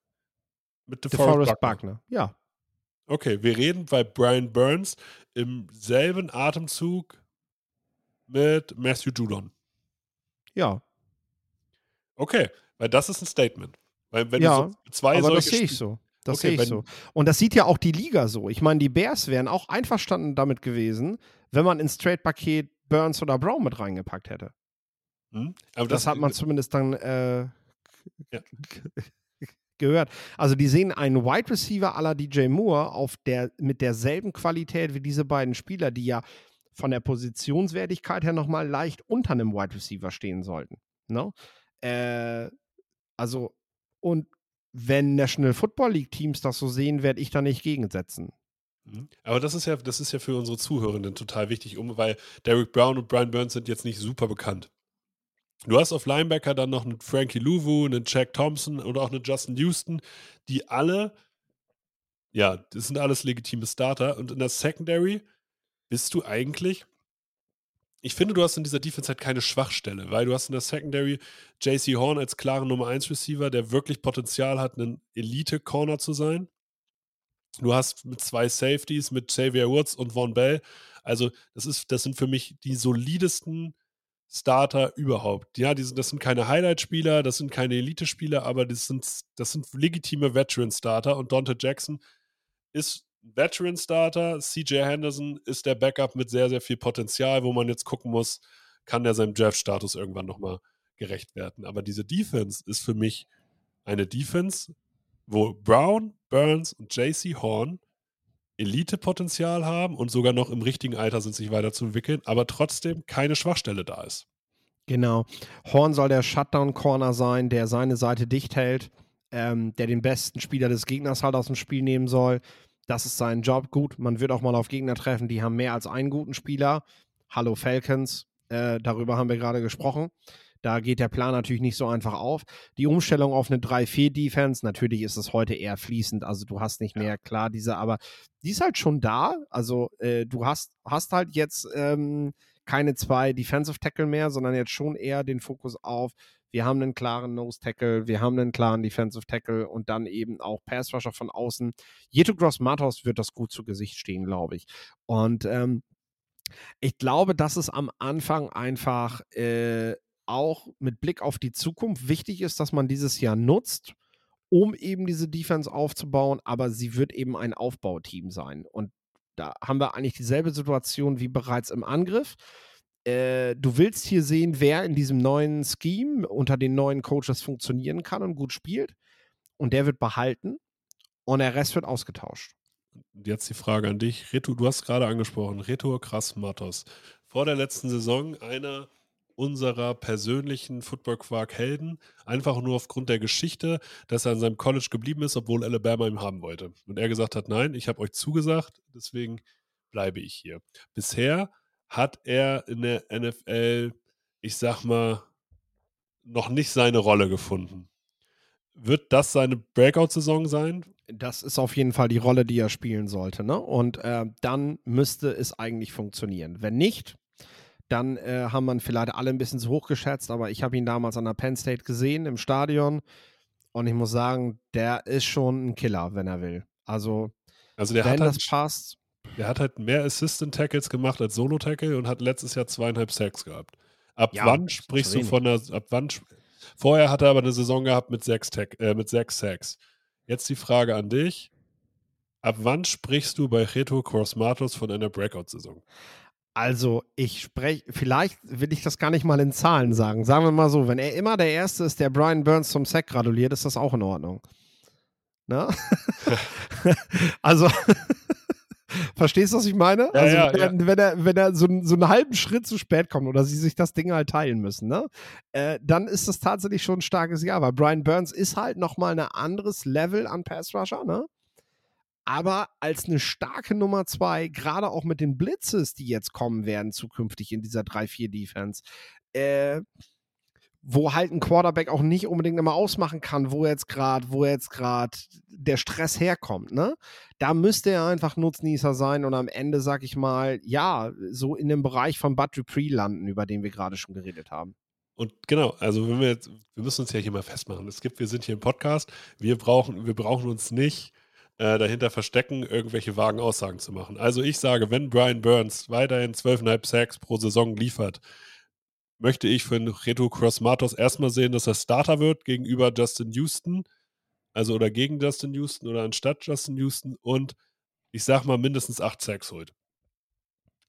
mit DeForest DeForest Buckner. Buckner. Ja, Okay, wir reden bei Brian Burns im selben Atemzug mit Matthew Judon. ja, Okay, weil das ist ein Statement. Weil wenn Ja, du so zwei aber das sehe ich so. Das Okay, sehe ich so. Und das sieht ja auch die Liga so. Ich meine, die Bears wären auch einverstanden damit gewesen, wenn man ins Trade-Paket Burns oder Brown mit reingepackt hätte. Hm? Aber Das, hat man zumindest dann äh, Ja. gehört. Also die sehen einen Wide Receiver la DJ Moore auf der, mit derselben Qualität wie diese beiden Spieler, die ja von der Positionswertigkeit her nochmal leicht unter einem Wide Receiver stehen sollten. Ne? Äh, also, und wenn National Football League Teams das so sehen, werde ich da nicht gegensetzen. Mhm. Aber das ist ja, das ist ja für unsere Zuhörenden total wichtig, um, weil Derek Brown und Brian Burns sind jetzt nicht super bekannt. Du hast auf Linebacker dann noch einen Frankie Louvu, einen Jack Thompson und auch einen Justin Houston, die alle, ja, das sind alles legitime Starter. Und in der Secondary bist du eigentlich, ich finde, du hast in dieser Defense halt keine Schwachstelle, weil du hast in der Secondary JC Horn als klaren Nummer 1 Receiver, der wirklich Potenzial hat, ein Elite-Corner zu sein. Du hast mit zwei Safeties, mit Xavier Woods und Von Bell. Also, das, ist, das sind für mich die solidesten Starter überhaupt. Ja, die sind, das sind keine Highlight-Spieler, das sind keine Elite-Spieler, aber das sind, das sind legitime Veteran-Starter. Und Dante Jackson ist ein Veteran-Starter. CJ Henderson ist der Backup mit sehr, sehr viel Potenzial, wo man jetzt gucken muss, kann der seinem Draft-Status irgendwann nochmal gerecht werden. Aber diese Defense ist für mich eine Defense, wo Brown, Burns und JC Horn Elite-Potenzial haben und sogar noch im richtigen Alter sind, sich weiterzuentwickeln, aber trotzdem keine Schwachstelle da ist. Genau. Horn soll der Shutdown-Corner sein, der seine Seite dicht hält, ähm, der den besten Spieler des Gegners halt aus dem Spiel nehmen soll. Das ist sein Job. Gut, man wird auch mal auf Gegner treffen, die haben mehr als einen guten Spieler. Hallo Falcons, äh, darüber haben wir gerade gesprochen. Da geht der Plan natürlich nicht so einfach auf. Die Umstellung auf eine 3-4-Defense, natürlich ist es heute eher fließend. Also du hast nicht mehr, klar, diese, aber die ist halt schon da. Also äh, du hast, hast halt jetzt ähm, keine zwei Defensive Tackle mehr, sondern jetzt schon eher den Fokus auf, wir haben einen klaren Nose Tackle, wir haben einen klaren Defensive Tackle und dann eben auch Pass Rusher von außen. Jeto Gross Matos wird das gut zu Gesicht stehen, glaube ich. Und ähm, ich glaube, dass es am Anfang einfach äh, auch mit Blick auf die Zukunft wichtig ist, dass man dieses Jahr nutzt, um eben diese Defense aufzubauen, aber sie wird eben ein Aufbauteam sein. Und da haben wir eigentlich dieselbe Situation wie bereits im Angriff. Äh, du willst hier sehen, wer in diesem neuen Scheme unter den neuen Coaches funktionieren kann und gut spielt. Und der wird behalten und der Rest wird ausgetauscht. Jetzt die Frage an dich. Reto, du hast gerade angesprochen, Reto Krass Matos. Vor der letzten Saison einer unserer persönlichen Football-Quark-Helden, einfach nur aufgrund der Geschichte, dass er an seinem College geblieben ist, obwohl Alabama ihn haben wollte. Und er gesagt hat, nein, ich habe euch zugesagt, deswegen bleibe ich hier. Bisher hat er in der NFL, ich sag mal, noch nicht seine Rolle gefunden. Wird das seine Breakout-Saison sein? Das ist auf jeden Fall die Rolle, die er spielen sollte. Ne? Und äh, dann müsste es eigentlich funktionieren. Wenn nicht, dann äh, haben man vielleicht alle ein bisschen zu hoch geschätzt, aber ich habe ihn damals an der Penn State gesehen im Stadion und ich muss sagen, der ist schon ein Killer, wenn er will. Also, also der wenn hat das passt. Der hat halt mehr Assistant Tackles gemacht als Solo Tackle und hat letztes Jahr zweieinhalb Sacks gehabt. Ab Ja, wann sprichst du von einer, ab wann, vorher hat er aber eine Saison gehabt mit sechs, Tack, äh, mit sechs Sacks. Jetzt die Frage an dich. Ab wann sprichst du bei Reto Crossmatos von einer Breakout-Saison? Also, ich spreche, vielleicht will ich das gar nicht mal in Zahlen sagen. Sagen wir mal so, wenn er immer der Erste ist, der Brian Burns zum Sack gratuliert, ist das auch in Ordnung. Ne? also, verstehst du, was ich meine? Ja, also, ja, wenn, er, wenn er, wenn er so, einen- so einen halben Schritt zu spät kommt oder sie sich das Ding halt teilen müssen, ne? Äh, dann ist das tatsächlich schon ein starkes Jahr, weil Brian Burns ist halt nochmal ein anderes Level an Pass Rusher, ne? aber als eine starke Nummer zwei, gerade auch mit den Blitzes, die jetzt kommen werden zukünftig in dieser 3-4-Defense, äh, wo halt ein Quarterback auch nicht unbedingt immer ausmachen kann, wo jetzt gerade, wo jetzt gerade der Stress herkommt, ne? Da müsste er einfach Nutznießer sein und am Ende, sag ich mal, ja, so in dem Bereich von Bud Dupree landen, über den wir gerade schon geredet haben. Und genau, also wenn wir jetzt, wir müssen uns ja hier mal festmachen. Es gibt, wir sind hier im Podcast, wir brauchen, wir brauchen uns nicht äh, dahinter verstecken, irgendwelche vagen Aussagen zu machen. Also ich sage, wenn Brian Burns weiterhin 12,5 Sacks pro Saison liefert, möchte ich für einen Reto Cross Matos erstmal sehen, dass er Starter wird gegenüber Justin Houston, also oder gegen Justin Houston oder anstatt Justin Houston und ich sag mal mindestens 8 Sacks holt.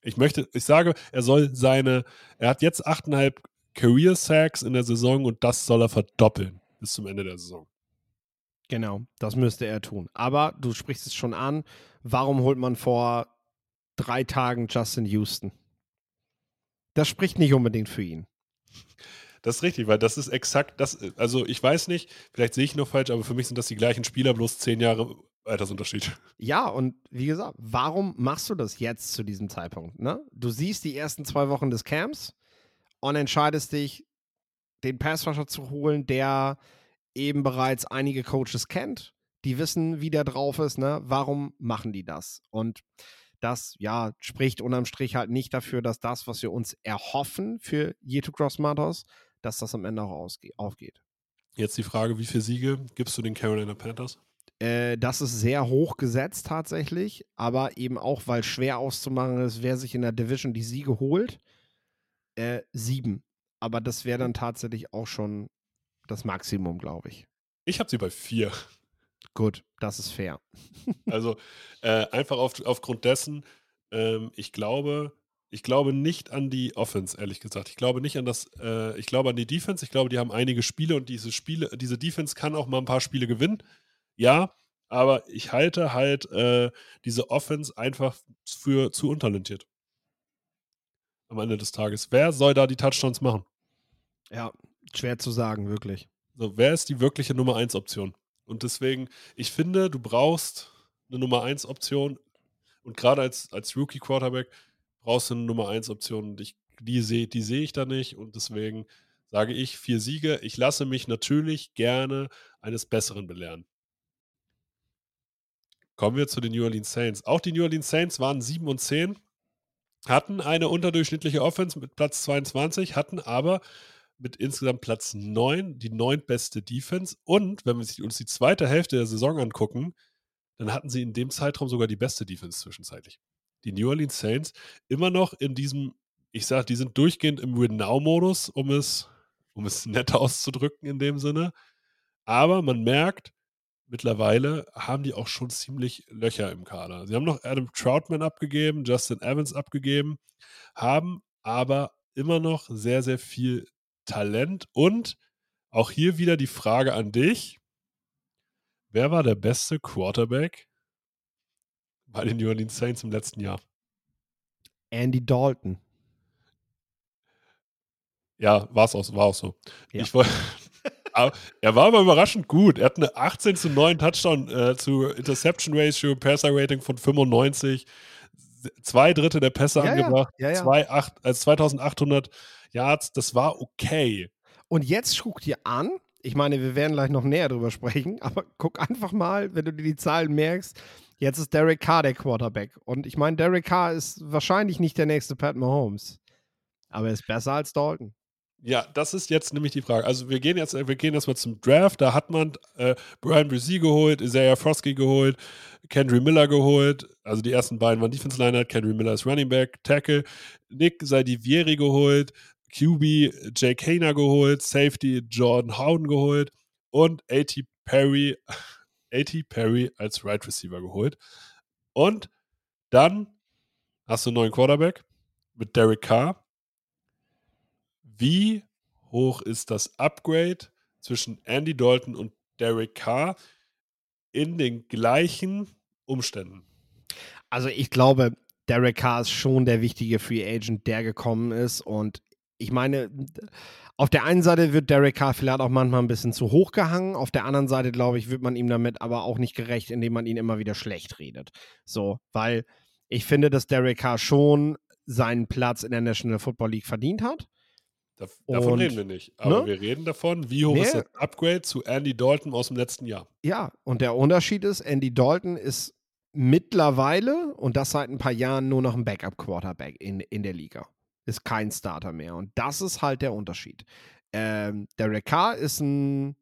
Ich möchte, ich sage, er soll seine, er hat jetzt 8,5 Career Sacks in der Saison und das soll er verdoppeln bis zum Ende der Saison. Genau, das müsste er tun. Aber du sprichst es schon an, warum holt man vor drei Tagen Justin Houston? Das spricht nicht unbedingt für ihn. Das ist richtig, weil das ist exakt das, also ich weiß nicht, vielleicht sehe ich noch falsch, aber für mich sind das die gleichen Spieler, bloß zehn Jahre Altersunterschied. Ja, und wie gesagt, warum machst du das jetzt zu diesem Zeitpunkt? Ne? Du siehst die ersten zwei Wochen des Camps und entscheidest dich, den Passrusher zu holen, der eben bereits einige Coaches kennt, die wissen, wie der drauf ist. Ne? Warum machen die das? Und das, ja, spricht unterm Strich halt nicht dafür, dass das, was wir uns erhoffen für Yeto Cross Matos, dass das am Ende auch aufgeht. Jetzt die Frage, wie viele Siege gibst du den Carolina Panthers? Äh, das ist sehr hoch gesetzt tatsächlich, aber eben auch, weil schwer auszumachen ist, wer sich in der Division die Siege holt. Äh, sieben. Aber das wäre dann tatsächlich auch schon das Maximum, glaube ich. Ich habe sie bei vier. Gut, das ist fair. Also äh, einfach auf, aufgrund dessen, ähm, ich glaube, ich glaube nicht an die Offense, ehrlich gesagt. Ich glaube nicht an das, äh, ich glaube an die Defense. Ich glaube, die haben einige Spiele und diese Spiele, diese Defense kann auch mal ein paar Spiele gewinnen. Ja, Aber ich halte halt äh, diese Offense einfach für zu untalentiert. Am Ende des Tages. Wer soll da die Touchdowns machen? Ja, schwer zu sagen, wirklich. So, wer ist die wirkliche Nummer 1 Option? Und deswegen, ich finde, du brauchst eine Nummer 1 Option. Und gerade als, als Rookie Quarterback brauchst du eine Nummer 1 Option. Und ich, die sehe die seh ich da nicht. Und deswegen sage ich vier Siege. Ich lasse mich natürlich gerne eines Besseren belehren. Kommen wir zu den New Orleans Saints. Auch die New Orleans Saints waren 7 und 10, hatten eine unterdurchschnittliche Offense mit Platz 22, hatten aber mit insgesamt Platz 9 die neuntbeste Defense. Und wenn wir uns die zweite Hälfte der Saison angucken, dann hatten sie in dem Zeitraum sogar die beste Defense zwischenzeitlich. Die New Orleans Saints immer noch in diesem, ich sage, die sind durchgehend im Win-Now-Modus, um es, um es nett auszudrücken in dem Sinne. Aber man merkt, mittlerweile haben die auch schon ziemlich Löcher im Kader. Sie haben noch Adam Troutman abgegeben, Justin Evans abgegeben, haben aber immer noch sehr, sehr viel Talent und auch hier wieder die Frage an dich. Wer war der beste Quarterback bei den New Orleans Saints im letzten Jahr? Andy Dalton. Ja, war es auch, war auch so. Ja. Ich wollte. er war aber überraschend gut. Er hat eine 18 zu 9 Touchdown äh, zu Interception Ratio, Passer Rating von 95, zwei Drittel der Pässe Ja, ja. angebracht, Ja, ja. Zwei, acht, also 2800 Yards. Das war okay. Und jetzt guck dir an, ich meine, wir werden gleich noch näher drüber sprechen, aber guck einfach mal, wenn du dir die Zahlen merkst, jetzt ist Derek Carr der Quarterback. Und ich meine, Derek Carr ist wahrscheinlich nicht der nächste Pat Mahomes. Aber er ist besser als Dalton. Ja, das ist jetzt nämlich die Frage. Also wir gehen jetzt, wir gehen erstmal zum Draft. Da hat man äh, Brian Brzee geholt, Isaiah Frosky geholt, Kendry Miller geholt. Also die ersten beiden waren Defense Liner. Kendry Miller ist Running Back, Tackle. Nick Saidivieri geholt, QB Jake Hayner geholt, Safety Jordan Howden geholt und A.T. Perry, A.T. Perry als Right Receiver geholt. Und dann hast du einen neuen Quarterback mit Derek Carr. Wie hoch ist das Upgrade zwischen Andy Dalton und Derek Carr in den gleichen Umständen? Also ich glaube, Derek Carr ist schon der wichtige Free Agent, der gekommen ist. Und ich meine, auf der einen Seite wird Derek Carr vielleicht auch manchmal ein bisschen zu hoch gehangen. Auf der anderen Seite, glaube ich, wird man ihm damit aber auch nicht gerecht, indem man ihn immer wieder schlecht redet. So, weil ich finde, dass Derek Carr schon seinen Platz in der National Football League verdient hat. Da, davon Und, reden wir nicht. Aber ne? wir reden davon, wie hoch Nee. ist das Upgrade zu Andy Dalton aus dem letzten Jahr? Ja, und der Unterschied ist, Andy Dalton ist mittlerweile und das seit ein paar Jahren nur noch ein Backup-Quarterback in, in der Liga. Ist kein Starter mehr. Und das ist halt der Unterschied. Ähm, Derek Carr ist ein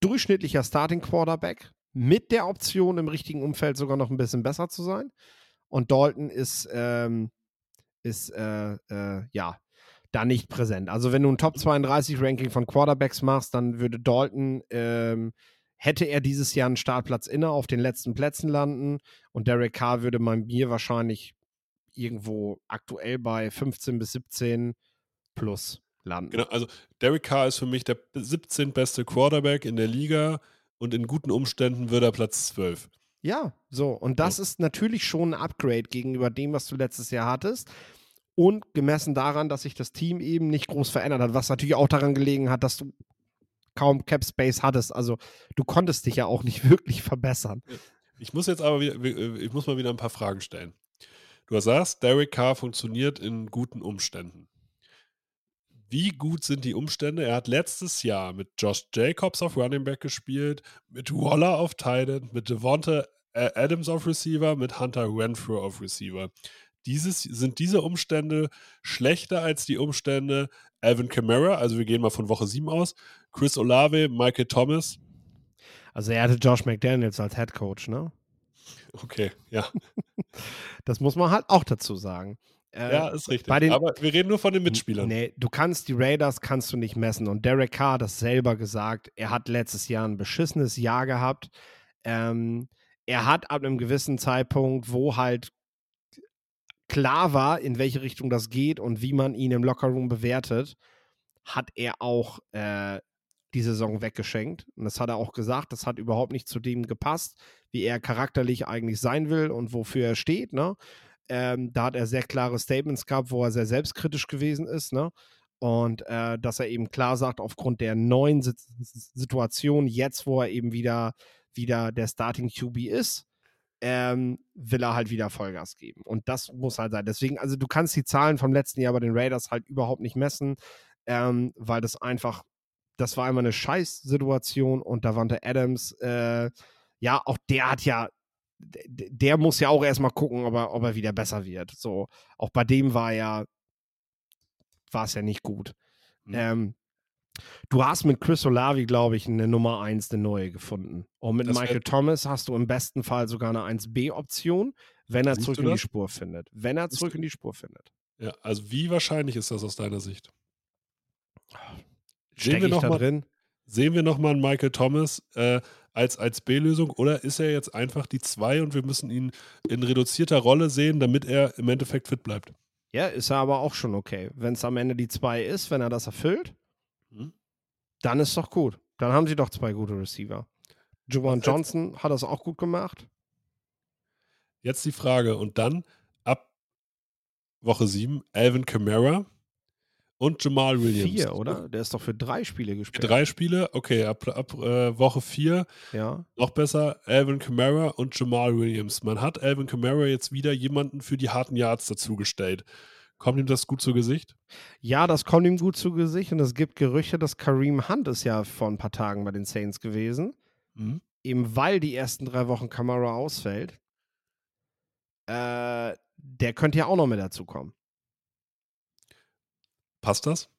durchschnittlicher Starting-Quarterback mit der Option, im richtigen Umfeld sogar noch ein bisschen besser zu sein. Und Dalton ist, ähm, ist äh, äh, ja, da nicht präsent. Also wenn du ein Top 32 Ranking von Quarterbacks machst, dann würde Dalton, ähm, hätte er dieses Jahr einen Startplatz inne auf den letzten Plätzen landen und Derek Carr würde bei mir wahrscheinlich irgendwo aktuell bei 15 bis 17 plus landen. Genau, also Derek Carr ist für mich der 17. beste Quarterback in der Liga und in guten Umständen wird er Platz 12. Ja, so. Und das ist natürlich schon ein Upgrade gegenüber dem, was du letztes Jahr hattest. Und gemessen daran, dass sich das Team eben nicht groß verändert hat, was natürlich auch daran gelegen hat, dass du kaum Cap Space hattest. Also du konntest dich ja auch nicht wirklich verbessern. Ich muss jetzt aber wieder, ich muss mal wieder ein paar Fragen stellen. Du sagst, Derek Carr funktioniert in guten Umständen. Wie gut sind die Umstände? Er hat letztes Jahr mit Josh Jacobs auf Running Back gespielt, mit Waller auf Tight End, mit Devonta äh, Adams auf Receiver, mit Hunter Renfro auf Receiver. Dieses, sind diese Umstände schlechter als die Umstände Alvin Kamara, also wir gehen mal von Woche 7 aus, Chris Olave, Michael Thomas. Also er hatte Josh McDaniels als Head Coach, ne? Okay, ja. Das muss man halt auch dazu sagen. Äh, Ja, ist richtig. bei den- Aber wir reden nur von den Mitspielern. Nee, du kannst die Raiders kannst du nicht messen. Und Derek Carr hat das selber gesagt. Er hat letztes Jahr ein beschissenes Jahr gehabt. Ähm, er hat ab einem gewissen Zeitpunkt, wo halt klar war, in welche Richtung das geht und wie man ihn im Lockerroom bewertet, hat er auch äh, die Saison weggeschenkt. Und das hat er auch gesagt, das hat überhaupt nicht zu dem gepasst, wie er charakterlich eigentlich sein will und wofür er steht. Ne? Ähm, da hat er sehr klare Statements gehabt, wo er sehr selbstkritisch gewesen ist. Ne? Und äh, dass er eben klar sagt, aufgrund der neuen Sit Situation, jetzt, wo er eben wieder, wieder der Starting QB ist, ähm, will er halt wieder Vollgas geben. Und das muss halt sein. Deswegen, also du kannst die Zahlen vom letzten Jahr bei den Raiders halt überhaupt nicht messen, ähm, weil das einfach, das war einmal eine Scheißsituation und da Davante Adams, äh, ja, auch der hat ja, der muss ja auch erstmal gucken, ob er, ob er wieder besser wird. So, auch bei dem war ja, war es ja nicht gut. Mhm. Ähm, Du hast mit Chris Olavi, glaube ich, eine Nummer 1, eine neue gefunden. Und mit das Michael Thomas hast du im besten Fall sogar eine 1B-Option, wenn er zurück in die Spur findet. Wenn er zurück in die Spur findet. Ja, also wie wahrscheinlich ist das aus deiner Sicht? Stecke wir noch da mal, drin? Sehen wir nochmal einen Michael Thomas äh, als, als B-Lösung oder ist er jetzt einfach die 2 und wir müssen ihn in reduzierter Rolle sehen, damit er im Endeffekt fit bleibt? Ja, ist er aber auch schon okay. Wenn es am Ende die 2 ist, wenn er das erfüllt, hm? Dann ist doch gut. Dann haben sie doch zwei gute Receiver. Juwan Johnson hat das auch gut gemacht. Jetzt die Frage. Und dann ab Woche 7 Alvin Kamara und Jamal Williams. Vier, oder? Der ist doch für drei Spiele gespielt. Für drei Spiele? Okay, ab, ab äh, Woche 4 ja. noch besser Alvin Kamara und Jamal Williams. Man hat Alvin Kamara jetzt wieder jemanden für die harten Yards dazugestellt. Kommt ihm das gut zu Gesicht? Ja, das kommt ihm gut zu Gesicht und es gibt Gerüchte, dass Kareem Hunt ist ja vor ein paar Tagen bei den Saints gewesen. Mhm. Eben weil die ersten drei Wochen Kamara ausfällt. Äh, der könnte ja auch noch mit dazu kommen. Passt das?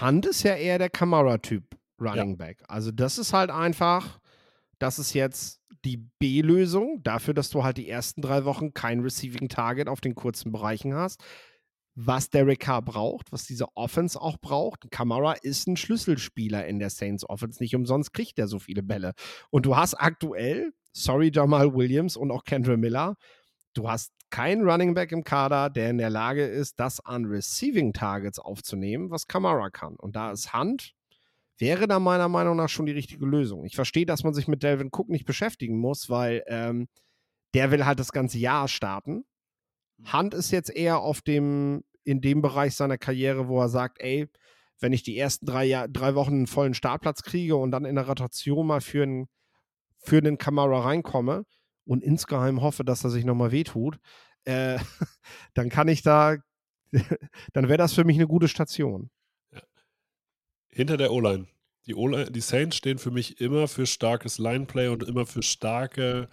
Hunt ist ja eher der Kamara-Typ Running ja. Back. Also das ist halt einfach, das ist jetzt die B-Lösung dafür, dass du halt die ersten drei Wochen kein Receiving Target auf den kurzen Bereichen hast. Was Derek Carr braucht, was diese Offense auch braucht. Kamara ist ein Schlüsselspieler in der Saints Offense. Nicht umsonst kriegt er so viele Bälle. Und du hast aktuell, sorry Jamal Williams und auch Kendra Miller, du hast keinen Running Back im Kader, der in der Lage ist, das an Receiving Targets aufzunehmen, was Kamara kann. Und da ist Hunt wäre da meiner Meinung nach schon die richtige Lösung. Ich verstehe, dass man sich mit Delvin Cook nicht beschäftigen muss, weil ähm, der will halt das ganze Jahr starten. Mhm. Hunt ist jetzt eher auf dem, in dem Bereich seiner Karriere, wo er sagt, ey, wenn ich die ersten drei, Jahr, drei Wochen einen vollen Startplatz kriege und dann in der Rotation mal für einen, für den Kamera reinkomme und insgeheim hoffe, dass er sich nochmal wehtut, äh, dann kann ich da, dann wäre das für mich eine gute Station. Hinter der O-Line. Die, die Saints stehen für mich immer für starkes Lineplay und immer für starke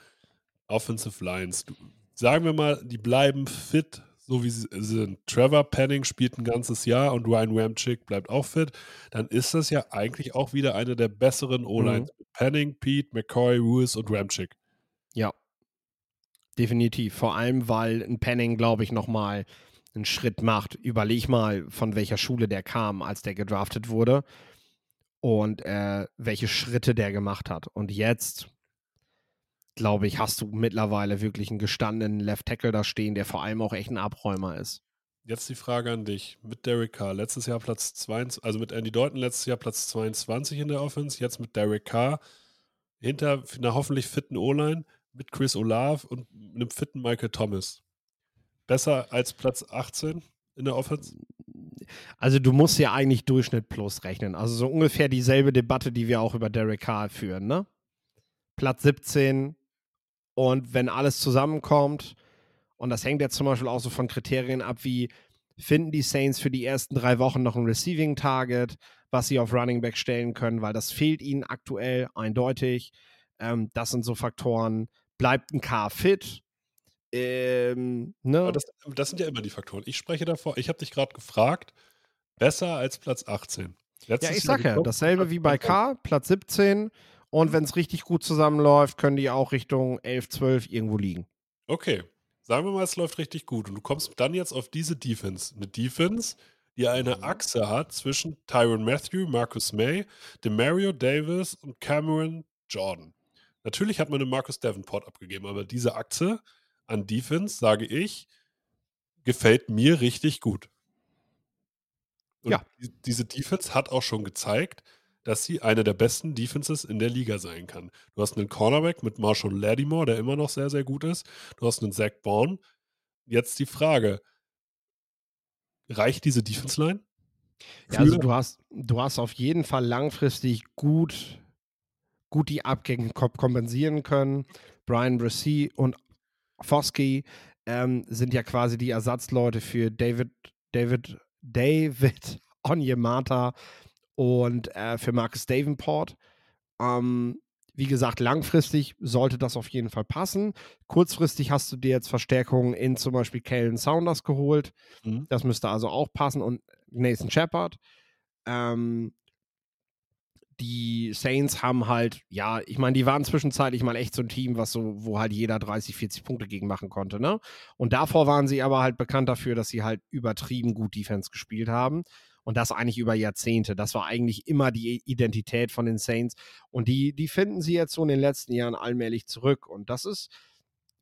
Offensive Lines. Sagen wir mal, die bleiben fit, so wie sie sind. Trevor Penning spielt ein ganzes Jahr und Ryan Ramchick bleibt auch fit. Dann ist das ja eigentlich auch wieder eine der besseren O-Lines. Mhm. Penning, Pete, McCoy, Lewis und Ramchick. Ja, definitiv. Vor allem, weil ein Penning, glaube ich, nochmal einen Schritt macht. Überleg mal, von welcher Schule der kam, als der gedraftet wurde und äh, welche Schritte der gemacht hat. Und jetzt, glaube ich, hast du mittlerweile wirklich einen gestandenen Left Tackle da stehen, der vor allem auch echt ein Abräumer ist. Jetzt die Frage an dich. Mit Derek Carr, letztes Jahr Platz 22, also mit Andy Dalton letztes Jahr Platz 22 in der Offense, jetzt mit Derek Carr, hinter einer hoffentlich fitten O-Line, mit Chris Olave und einem fitten Michael Thomas. Besser als Platz 18 in der Offense? Also du musst ja eigentlich Durchschnitt plus rechnen. Also so ungefähr dieselbe Debatte, die wir auch über Derek Carr führen, ne? Platz 17 und wenn alles zusammenkommt, und das hängt jetzt zum Beispiel auch so von Kriterien ab, wie finden die Saints für die ersten drei Wochen noch ein Receiving Target, was sie auf Running Back stellen können, weil das fehlt ihnen aktuell eindeutig. Ähm, das sind so Faktoren. Bleibt ein Car fit? Ähm, ne? Das, das, sind ja immer die Faktoren. Ich spreche davor, ich habe dich gerade gefragt, besser als Platz 18. Letztes ja, ich sag ja, dasselbe wie bei K, Platz 17. Und mhm. wenn es richtig gut zusammenläuft, können die auch Richtung 11, 12 irgendwo liegen. Okay. Sagen wir mal, es läuft richtig gut. Und du kommst dann jetzt auf diese Defense. Eine Defense, die eine mhm. Achse hat zwischen Tyron Matthew, Marcus May, Demario Davis und Cameron Jordan. Natürlich hat man einen Marcus Davenport abgegeben, aber diese Achse an Defense, sage ich, gefällt mir richtig gut. Und Ja. die- diese Defense hat auch schon gezeigt, dass sie eine der besten Defenses in der Liga sein kann. Du hast einen Cornerback mit Marshall Lattimore, der immer noch sehr, sehr gut ist. Du hast einen Zach Bourne. Jetzt die Frage: Reicht diese Defense-Line? Ja, also du hast, du hast auf jeden Fall langfristig gut, gut die Abgänge kom- kompensieren können. Brian Brissy und Foskey ähm, sind ja quasi die Ersatzleute für David, David, David Onyemata und äh, für Marcus Davenport. Ähm, wie gesagt, langfristig sollte das auf jeden Fall passen. Kurzfristig hast du dir jetzt Verstärkungen in zum Beispiel Kalen Saunders geholt. Mhm. Das müsste also auch passen. Und Nathan Shepard. Ähm, die Saints haben halt, ja, ich meine, die waren zwischenzeitlich mal echt so ein Team, was so, wo halt jeder 30, 40 Punkte gegen machen konnte, ne? Und davor waren sie aber halt bekannt dafür, dass sie halt übertrieben gut Defense gespielt haben. Und das eigentlich über Jahrzehnte. Das war eigentlich immer die Identität von den Saints. Und die, die finden sie jetzt so in den letzten Jahren allmählich zurück. Und das ist,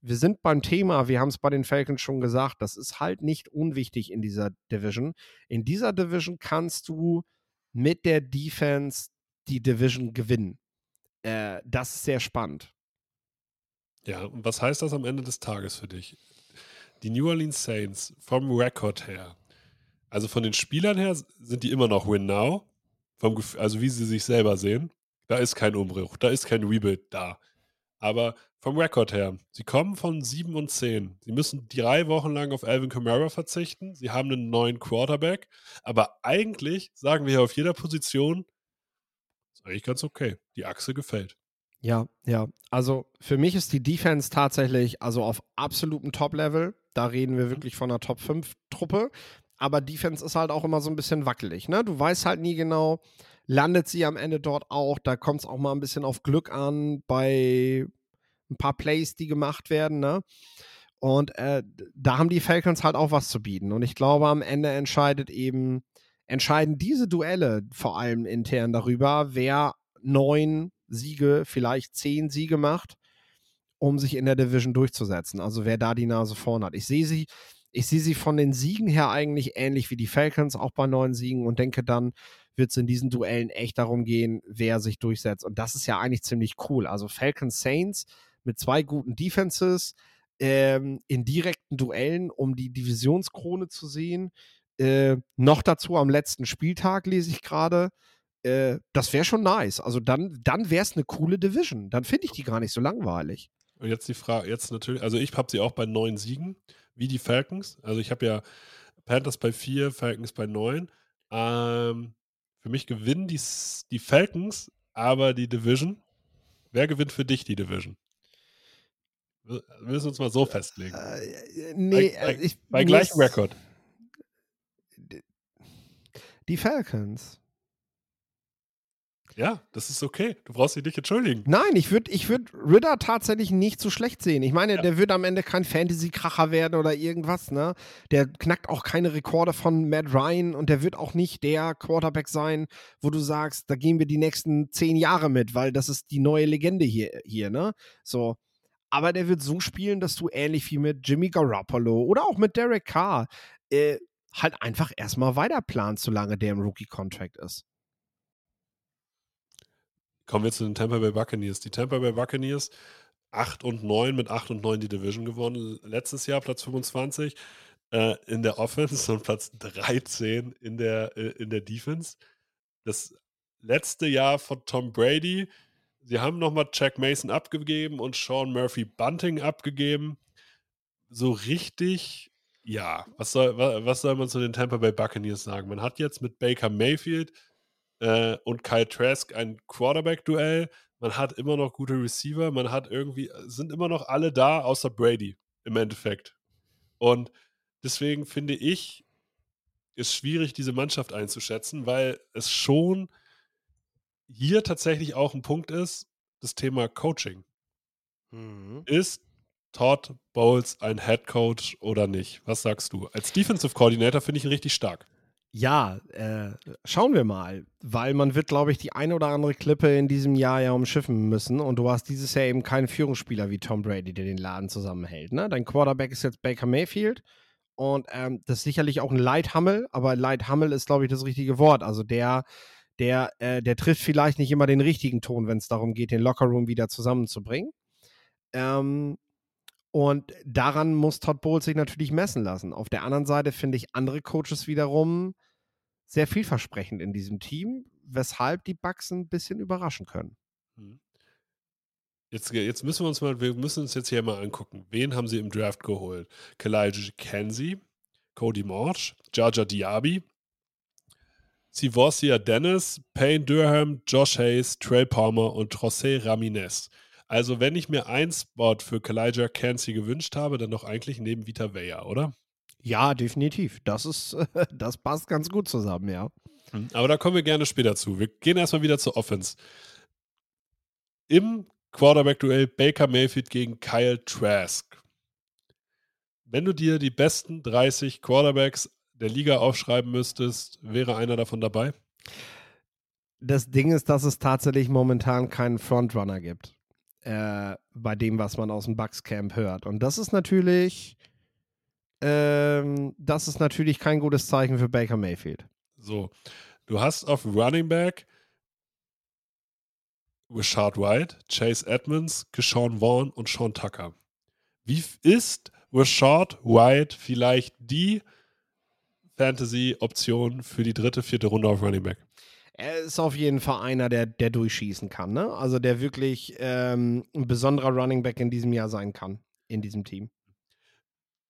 wir sind beim Thema, wir haben es bei den Falcons schon gesagt, das ist halt nicht unwichtig in dieser Division. In dieser Division kannst du mit der Defense die Division gewinnen. Äh, das ist sehr spannend. Ja, und was heißt das am Ende des Tages für dich? Die New Orleans Saints vom Rekord her, also von den Spielern her sind die immer noch Win Now, vom, also wie sie sich selber sehen. Da ist kein Umbruch, da ist kein Rebuild da. Aber vom Rekord her, sie kommen von 7 und 10. Sie müssen drei Wochen lang auf Alvin Kamara verzichten. Sie haben einen neuen Quarterback. Aber eigentlich sagen wir auf jeder Position, eigentlich ganz okay. Die Achse gefällt. Ja, ja. Also für mich ist die Defense tatsächlich also auf absolutem Top-Level. Da reden wir wirklich von einer Top-5-Truppe. Aber Defense ist halt auch immer so ein bisschen wackelig. Ne? Du weißt halt nie genau, landet sie am Ende dort auch. Da kommt es auch mal ein bisschen auf Glück an bei ein paar Plays, die gemacht werden. Ne? Und äh, da haben die Falcons halt auch was zu bieten. Und ich glaube, am Ende entscheidet eben, entscheiden diese Duelle vor allem intern darüber, wer neun Siege, vielleicht zehn Siege macht, um sich in der Division durchzusetzen. Also wer da die Nase vorn hat. Ich sehe sie, ich sehe sie von den Siegen her eigentlich ähnlich wie die Falcons, auch bei neun Siegen und denke dann wird es in diesen Duellen echt darum gehen, wer sich durchsetzt. Und das ist ja eigentlich ziemlich cool. Also Falcons Saints mit zwei guten Defenses ähm, in direkten Duellen, um die Divisionskrone zu sehen. Äh, noch dazu am letzten Spieltag lese ich gerade. Äh, das wäre schon nice. Also dann, dann wäre es eine coole Division. Dann finde ich die gar nicht so langweilig. Und jetzt die Frage, jetzt natürlich, also ich habe sie auch bei neun Siegen, wie die Falcons. Also ich habe ja Panthers bei vier, Falcons bei neun. Ähm, für mich gewinnen die, die Falcons, aber die Division. Wer gewinnt für dich die Division? Wir müssen uns mal so festlegen. Äh, nee, bei, äh, ich, bei gleichem Rekord. Die Falcons. Ja, das ist okay. Du brauchst dich nicht entschuldigen. Nein, ich würde ich würd Ritter tatsächlich nicht so schlecht sehen. Ich meine, Ja. der wird am Ende kein Fantasy-Kracher werden oder irgendwas, ne? Der knackt auch keine Rekorde von Matt Ryan und der wird auch nicht der Quarterback sein, wo du sagst, da gehen wir die nächsten zehn Jahre mit, weil das ist die neue Legende hier, hier ne? So. Aber der wird so spielen, dass du ähnlich wie mit Jimmy Garoppolo oder auch mit Derek Carr äh, halt einfach erstmal weiterplanst, solange der im Rookie-Contract ist. Kommen wir zu den Tampa Bay Buccaneers. Die Tampa Bay Buccaneers 8 und 9 mit 8 und 9 die Division gewonnen. Letztes Jahr Platz 25 äh, in der Offense und Platz 13 in der, äh, in der Defense. Das letzte Jahr von Tom Brady. Sie haben nochmal Jack Mason abgegeben und Sean Murphy Bunting abgegeben. So richtig, ja, was soll, wa- was soll man zu den Tampa Bay Buccaneers sagen? Man hat jetzt mit Baker Mayfield äh, und Kyle Trask ein Quarterback-Duell. Man hat immer noch gute Receiver, man hat irgendwie, sind immer noch alle da, außer Brady im Endeffekt. Und deswegen finde ich, ist schwierig, diese Mannschaft einzuschätzen, weil es schon hier tatsächlich auch ein Punkt ist, das Thema Coaching. Ist Todd Bowles ein Head Coach oder nicht? Was sagst du? Als Defensive Coordinator finde ich ihn richtig stark. Ja, äh, schauen wir mal, weil man wird, glaube ich, die eine oder andere Klippe in diesem Jahr ja umschiffen müssen und du hast dieses Jahr eben keinen Führungsspieler wie Tom Brady, der den Laden zusammenhält. Ne? Dein Quarterback ist jetzt Baker Mayfield Und ähm, das ist sicherlich auch ein Leithammel, aber Leithammel ist, glaube ich, das richtige Wort. Also der, der, äh, der trifft vielleicht nicht immer den richtigen Ton, wenn es darum geht, den Lockerroom wieder zusammenzubringen. Ähm, und daran muss Todd Bowles sich natürlich messen lassen. Auf der anderen Seite finde ich andere Coaches wiederum sehr vielversprechend in diesem Team, weshalb die Bucks ein bisschen überraschen können. Mhm. Jetzt, jetzt müssen wir uns mal, wir müssen uns jetzt hier mal angucken. Wen haben sie im Draft geholt? Kalijah Kenzie, Cody March, Jaja Diaby, Sivorsia Dennis, Payne Durham, Josh Hayes, Trey Palmer und José Ramirez. Also, wenn ich mir ein Spot für Kalijah Kenzie gewünscht habe, dann doch eigentlich neben Vita Vea, oder? Ja, definitiv. Das ist, das passt ganz gut zusammen, ja. Hm, aber da kommen wir gerne später zu. Wir gehen erstmal wieder zur Offense. Im Quarterback-Duell Baker Mayfield gegen Kyle Trask. Wenn du dir die besten 30 Quarterbacks der Liga aufschreiben müsstest, wäre einer davon dabei? Das Ding ist, dass es tatsächlich momentan keinen Frontrunner gibt. Äh, bei dem, was man aus dem Bucks Camp hört. Und das ist natürlich, ähm, das ist natürlich kein gutes Zeichen für Baker Mayfield. So, du hast auf Running Back Richard White, Chase Edmonds, Deshaun Vaughn und Sean Tucker. Wie ist Richard White vielleicht die Fantasy-Option für die dritte, vierte Runde auf Running Back? Er ist auf jeden Fall einer, der, der durchschießen kann, ne? Also der wirklich ähm, ein besonderer Running Back in diesem Jahr sein kann, in diesem Team.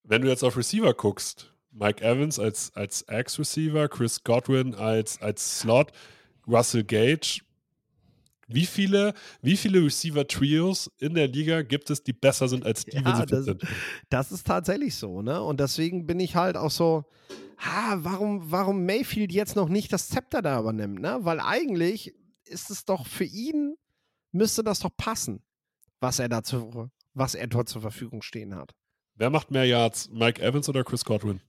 Wenn du jetzt auf Receiver guckst, Mike Evans als, als Ex-Receiver, Chris Godwin als, als Slot, Russell Gage wie viele, wie viele Receiver-Trios in der Liga gibt es, die besser sind als die, ja, wenn sie das, sind? Das ist tatsächlich so, ne? Und deswegen bin ich halt auch so, ha, warum, warum Mayfield jetzt noch nicht das Zepter da übernimmt, ne? Weil eigentlich ist es doch für ihn, müsste das doch passen, was er dazu, was er dort zur Verfügung stehen hat. Wer macht mehr Yards, Mike Evans oder Chris Godwin?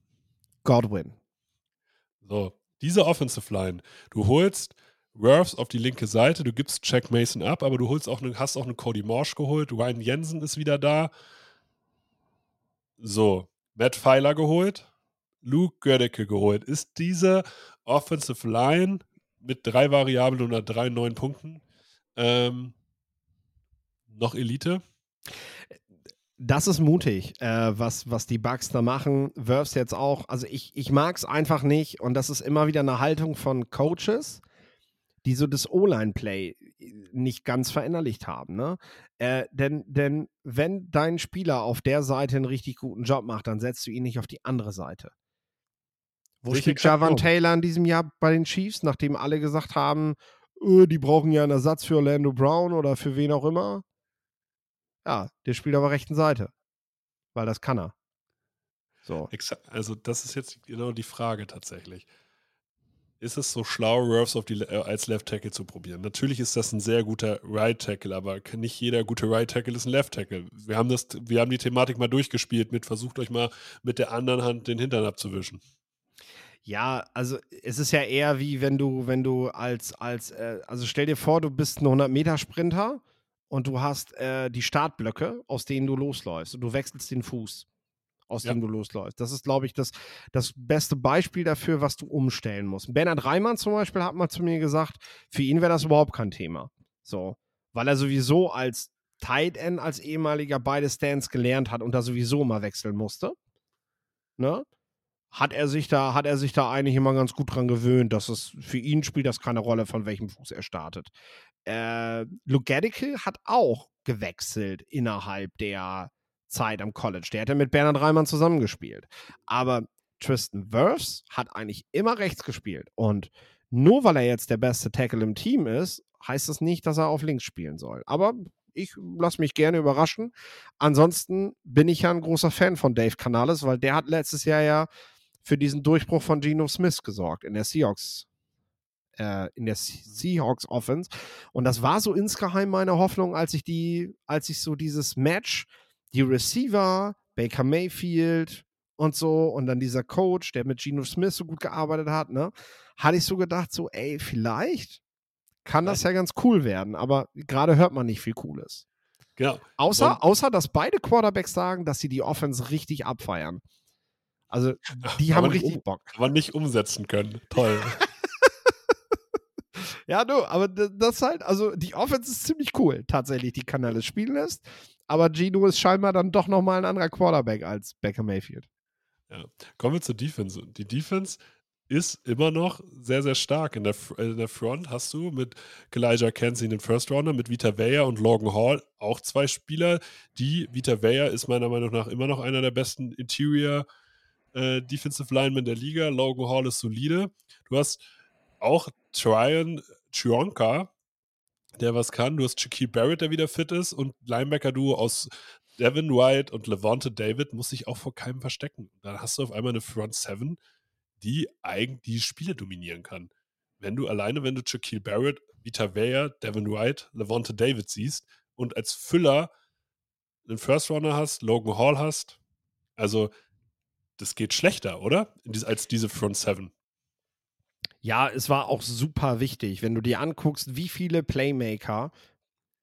Godwin. So, diese Offensive Line. Du holst Worths auf die linke Seite, du gibst Jack Mason ab, aber du holst auch ne, hast auch einen Cody Morsch geholt, Ryan Jensen ist wieder da. So, Matt Pfeiler geholt, Luke Gödecke geholt. Ist diese Offensive Line mit drei Variablen oder drei neuen Punkten ähm, noch Elite? Das ist mutig, äh, was, was die Bugs da machen. Wirfs jetzt auch. Also ich, ich mag es einfach nicht und das ist immer wieder eine Haltung von Coaches die so das O-Line-Play äh, nicht ganz verinnerlicht haben. Ne? Äh, denn, denn wenn dein Spieler auf der Seite einen richtig guten Job macht, dann setzt du ihn nicht auf die andere Seite. Wo Richtig spielt Javan Taylor in diesem Jahr bei den Chiefs, nachdem alle gesagt haben, öh, die brauchen ja einen Ersatz für Orlando Brown oder für wen auch immer? Ja, der spielt auf der rechten Seite. Weil das kann er. So. Also, das ist jetzt genau die Frage tatsächlich ist es so schlau, die, äh, als Left Tackle zu probieren. Natürlich ist das ein sehr guter Right Tackle, aber nicht jeder gute Right Tackle ist ein Left Tackle. Wir haben, das, wir haben die Thematik mal durchgespielt mit, versucht euch mal mit der anderen Hand den Hintern abzuwischen. Ja, also es ist ja eher wie wenn du, wenn du als, als äh, also stell dir vor, du bist ein 100-Meter-Sprinter und du hast äh, die Startblöcke, aus denen du losläufst und du wechselst den Fuß aus ja. dem du losläufst. Das ist, glaube ich, das, das beste Beispiel dafür, was du umstellen musst. Bernhard Reimann zum Beispiel hat mal zu mir gesagt, für ihn wäre das überhaupt kein Thema. So, weil er sowieso als Tight End, als ehemaliger beide Stands gelernt hat und da sowieso mal wechseln musste. Ne? Hat er sich da, hat er sich da eigentlich immer ganz gut dran gewöhnt, dass es für ihn spielt das keine Rolle, von welchem Fuß er startet. Äh, Luke hat auch gewechselt innerhalb der Zeit am College. Der hat ja mit Bernhard Reimann zusammengespielt. Aber Tristan Wirfs hat eigentlich immer rechts gespielt. Und nur weil er jetzt der beste Tackle im Team ist, heißt das nicht, dass er auf links spielen soll. Aber ich lasse mich gerne überraschen. Ansonsten bin ich ja ein großer Fan von Dave Canales, weil der hat letztes Jahr ja für diesen Durchbruch von Geno Smith gesorgt in der Seahawks äh, in der Seahawks Offense und das war so insgeheim meine Hoffnung, als ich die als ich so dieses Match die Receiver, Baker Mayfield und so und dann dieser Coach, der mit Geno Smith so gut gearbeitet hat, ne, hatte ich so gedacht, so, ey, vielleicht kann das ja ganz cool werden, aber gerade hört man nicht viel Cooles. Genau. Außer, außer, dass beide Quarterbacks sagen, dass sie die Offense richtig abfeiern. Also die haben richtig um- Bock. Aber nicht umsetzen können. Toll. Ja, du, aber das halt, also die Offense ist ziemlich cool, tatsächlich, die Canales spielen lässt. Aber Gino ist scheinbar dann doch nochmal ein anderer Quarterback als Baker Mayfield. Kommen wir zur Defense. Die Defense ist immer noch sehr, sehr stark. In der, äh, in der Front hast du mit Elijah Kenzie den First Rounder, mit Vita Vea und Logan Hall auch zwei Spieler, die, Vita Vea ist meiner Meinung nach immer noch einer der besten Interior äh, Defensive Linemen der Liga. Logan Hall ist solide. Du hast auch Tryon Chionka, der was kann. Du hast Shaquille Barrett, der wieder fit ist und Linebacker-Duo aus Devin White und Levante David muss sich auch vor keinem verstecken. Dann hast du auf einmal eine Front Seven, die eigentlich die Spiele dominieren kann. Wenn du alleine, wenn du Shaquille Barrett, Vita Vea, Devin White, Levante David siehst und als Füller einen First Runner hast, Logan Hall hast, also das geht schlechter, oder? Als diese Front Seven. Ja, es war auch super wichtig, wenn du dir anguckst, wie viele Playmaker,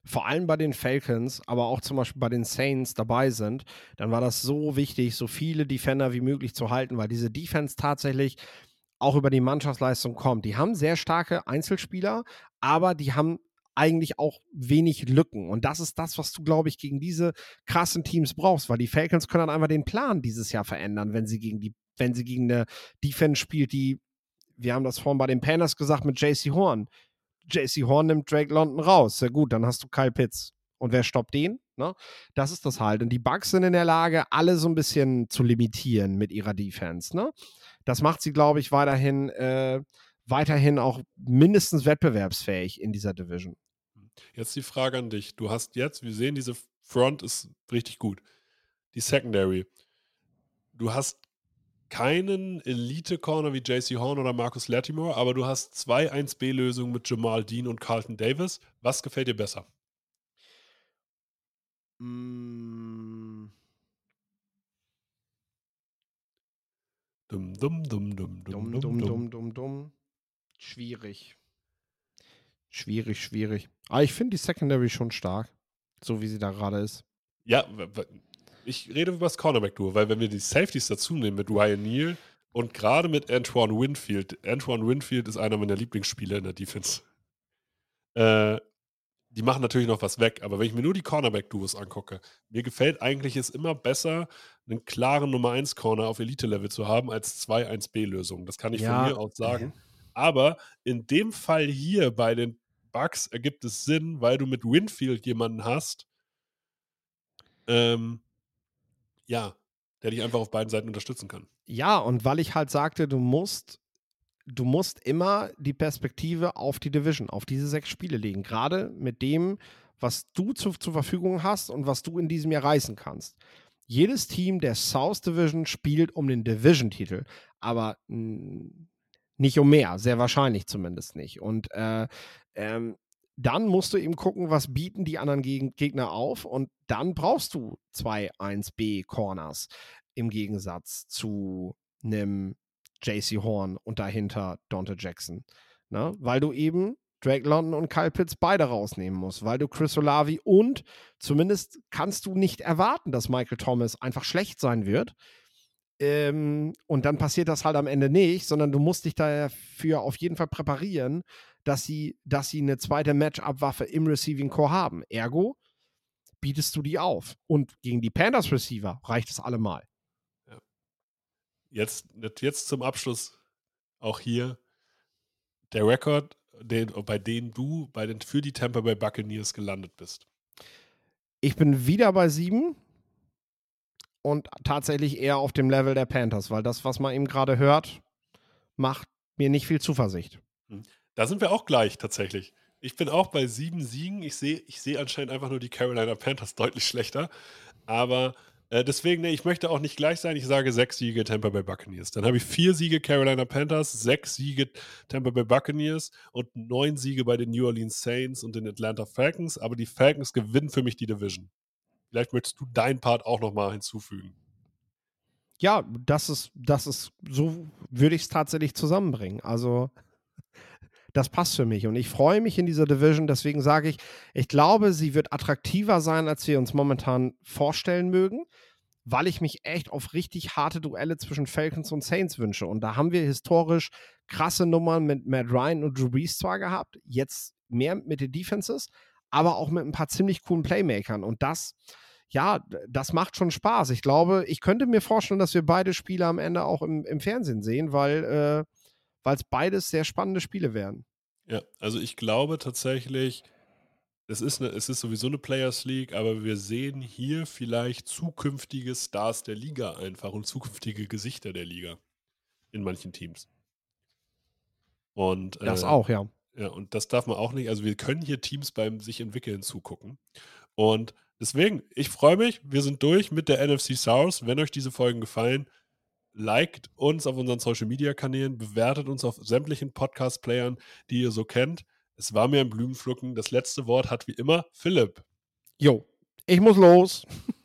vor allem bei den Falcons, aber auch zum Beispiel bei den Saints dabei sind, dann war das so wichtig, so viele Defender wie möglich zu halten, weil diese Defense tatsächlich auch über die Mannschaftsleistung kommt. Die haben sehr starke Einzelspieler, aber die haben eigentlich auch wenig Lücken. Und das ist das, was du, glaube ich, gegen diese krassen Teams brauchst, weil die Falcons können dann einfach den Plan dieses Jahr verändern, wenn sie gegen die, wenn sie gegen eine Defense spielt, die wir haben das vorhin bei den Panthers gesagt mit JC Horn. JC Horn nimmt Drake London raus. Sehr gut, dann hast du Kyle Pitts. Und wer stoppt den? Ne? Das ist das halt. Und die Bucks sind in der Lage, alle so ein bisschen zu limitieren mit ihrer Defense. Ne? Das macht sie, glaube ich, weiterhin, äh, weiterhin auch mindestens wettbewerbsfähig in dieser Division. Jetzt die Frage an dich. Du hast jetzt, wir sehen, diese Front ist richtig gut. Die Secondary. Du hast keinen Elite-Corner wie JC Horn oder Marcus Latimore, aber du hast zwei 1B-Lösungen mit Jamal Dean und Carlton Davis. Was gefällt dir besser? Mm, Dum, dum, dum, dum, Dumm, dumm, dumm, dumm, dumm. Schwierig. Schwierig, schwierig. Aber ich finde die Secondary schon stark. So wie sie da gerade ist. Ja, ich rede über das Cornerback-Duo, weil wenn wir die Safeties dazu nehmen mit Ryan Neal und gerade mit Antoine Winfield, Antoine Winfield ist einer meiner Lieblingsspieler in der Defense. Äh, die machen natürlich noch was weg, aber wenn ich mir nur die Cornerback-Duos angucke, mir gefällt eigentlich es immer besser, einen klaren Nummer 1 Corner auf Elite-Level zu haben, als zwei 1B-Lösungen. Das kann ich Ja, von mir aus sagen. Aber in dem Fall hier bei den Bucks ergibt es Sinn, weil du mit Winfield jemanden hast, ähm, ja, der dich einfach auf beiden Seiten unterstützen kann. Ja, und weil ich halt sagte, du musst, du musst immer die Perspektive auf die Division, auf diese sechs Spiele legen. Gerade mit dem, was du zu, zur Verfügung hast und was du in diesem Jahr reißen kannst. Jedes Team der South Division spielt um den Division-Titel, aber mh, nicht um mehr, sehr wahrscheinlich zumindest nicht. Und äh, ähm, dann musst du eben gucken, was bieten die anderen Geg Gegner auf und dann brauchst du zwei 1B-Corners im Gegensatz zu einem JC Horn und dahinter Dante Jackson. Ne? Weil du eben Drake London und Kyle Pitts beide rausnehmen musst, weil du Chris Olavi und zumindest kannst du nicht erwarten, dass Michael Thomas einfach schlecht sein wird. Ähm, und dann passiert das halt am Ende nicht, sondern du musst dich dafür auf jeden Fall präparieren, dass sie, dass sie eine zweite Matchup-Waffe im Receiving Core haben. Ergo bietest du die auf. Und gegen die Panthers Receiver reicht es allemal. Jetzt, jetzt zum Abschluss auch hier der Rekord, den, bei dem du bei den, für die Tampa Bay Buccaneers gelandet bist. Ich bin wieder bei sieben und tatsächlich eher auf dem Level der Panthers, weil das, was man eben gerade hört, macht mir nicht viel Zuversicht. Da sind wir auch gleich tatsächlich. Ich bin auch bei sieben Siegen. Ich sehe ich seh anscheinend einfach nur die Carolina Panthers deutlich schlechter. Aber äh, deswegen, nee, ich möchte auch nicht gleich sein. Ich sage sechs Siege Tampa Bay Buccaneers. Dann habe ich vier Siege Carolina Panthers, sechs Siege Tampa Bay Buccaneers und neun Siege bei den New Orleans Saints und den Atlanta Falcons. Aber die Falcons gewinnen für mich die Division. Vielleicht möchtest du deinen Part auch nochmal hinzufügen. Ja, das ist, das ist, so würde ich es tatsächlich zusammenbringen. Also, das passt für mich und ich freue mich in dieser Division. Deswegen sage ich, ich glaube, sie wird attraktiver sein, als wir uns momentan vorstellen mögen, weil ich mich echt auf richtig harte Duelle zwischen Falcons und Saints wünsche. Und da haben wir historisch krasse Nummern mit Matt Ryan und Drew Brees zwar gehabt, jetzt mehr mit den Defenses, aber auch mit ein paar ziemlich coolen Playmakern. Und das, ja, das macht schon Spaß. Ich glaube, ich könnte mir vorstellen, dass wir beide Spiele am Ende auch im, im Fernsehen sehen, weil äh, es beides sehr spannende Spiele werden. Ja, also ich glaube tatsächlich, es ist, eine, es ist sowieso eine Players League, aber wir sehen hier vielleicht zukünftige Stars der Liga einfach und zukünftige Gesichter der Liga in manchen Teams. Und, das äh, auch, ja. Ja, und das darf man auch nicht. Also wir können hier Teams beim sich entwickeln zugucken. Und deswegen, ich freue mich. Wir sind durch mit der NFC South. Wenn euch diese Folgen gefallen, liked uns auf unseren Social Media Kanälen, bewertet uns auf sämtlichen Podcast-Playern, die ihr so kennt. Es war mir ein Blumenpflücken. Das letzte Wort hat wie immer Philipp. Jo, ich muss los.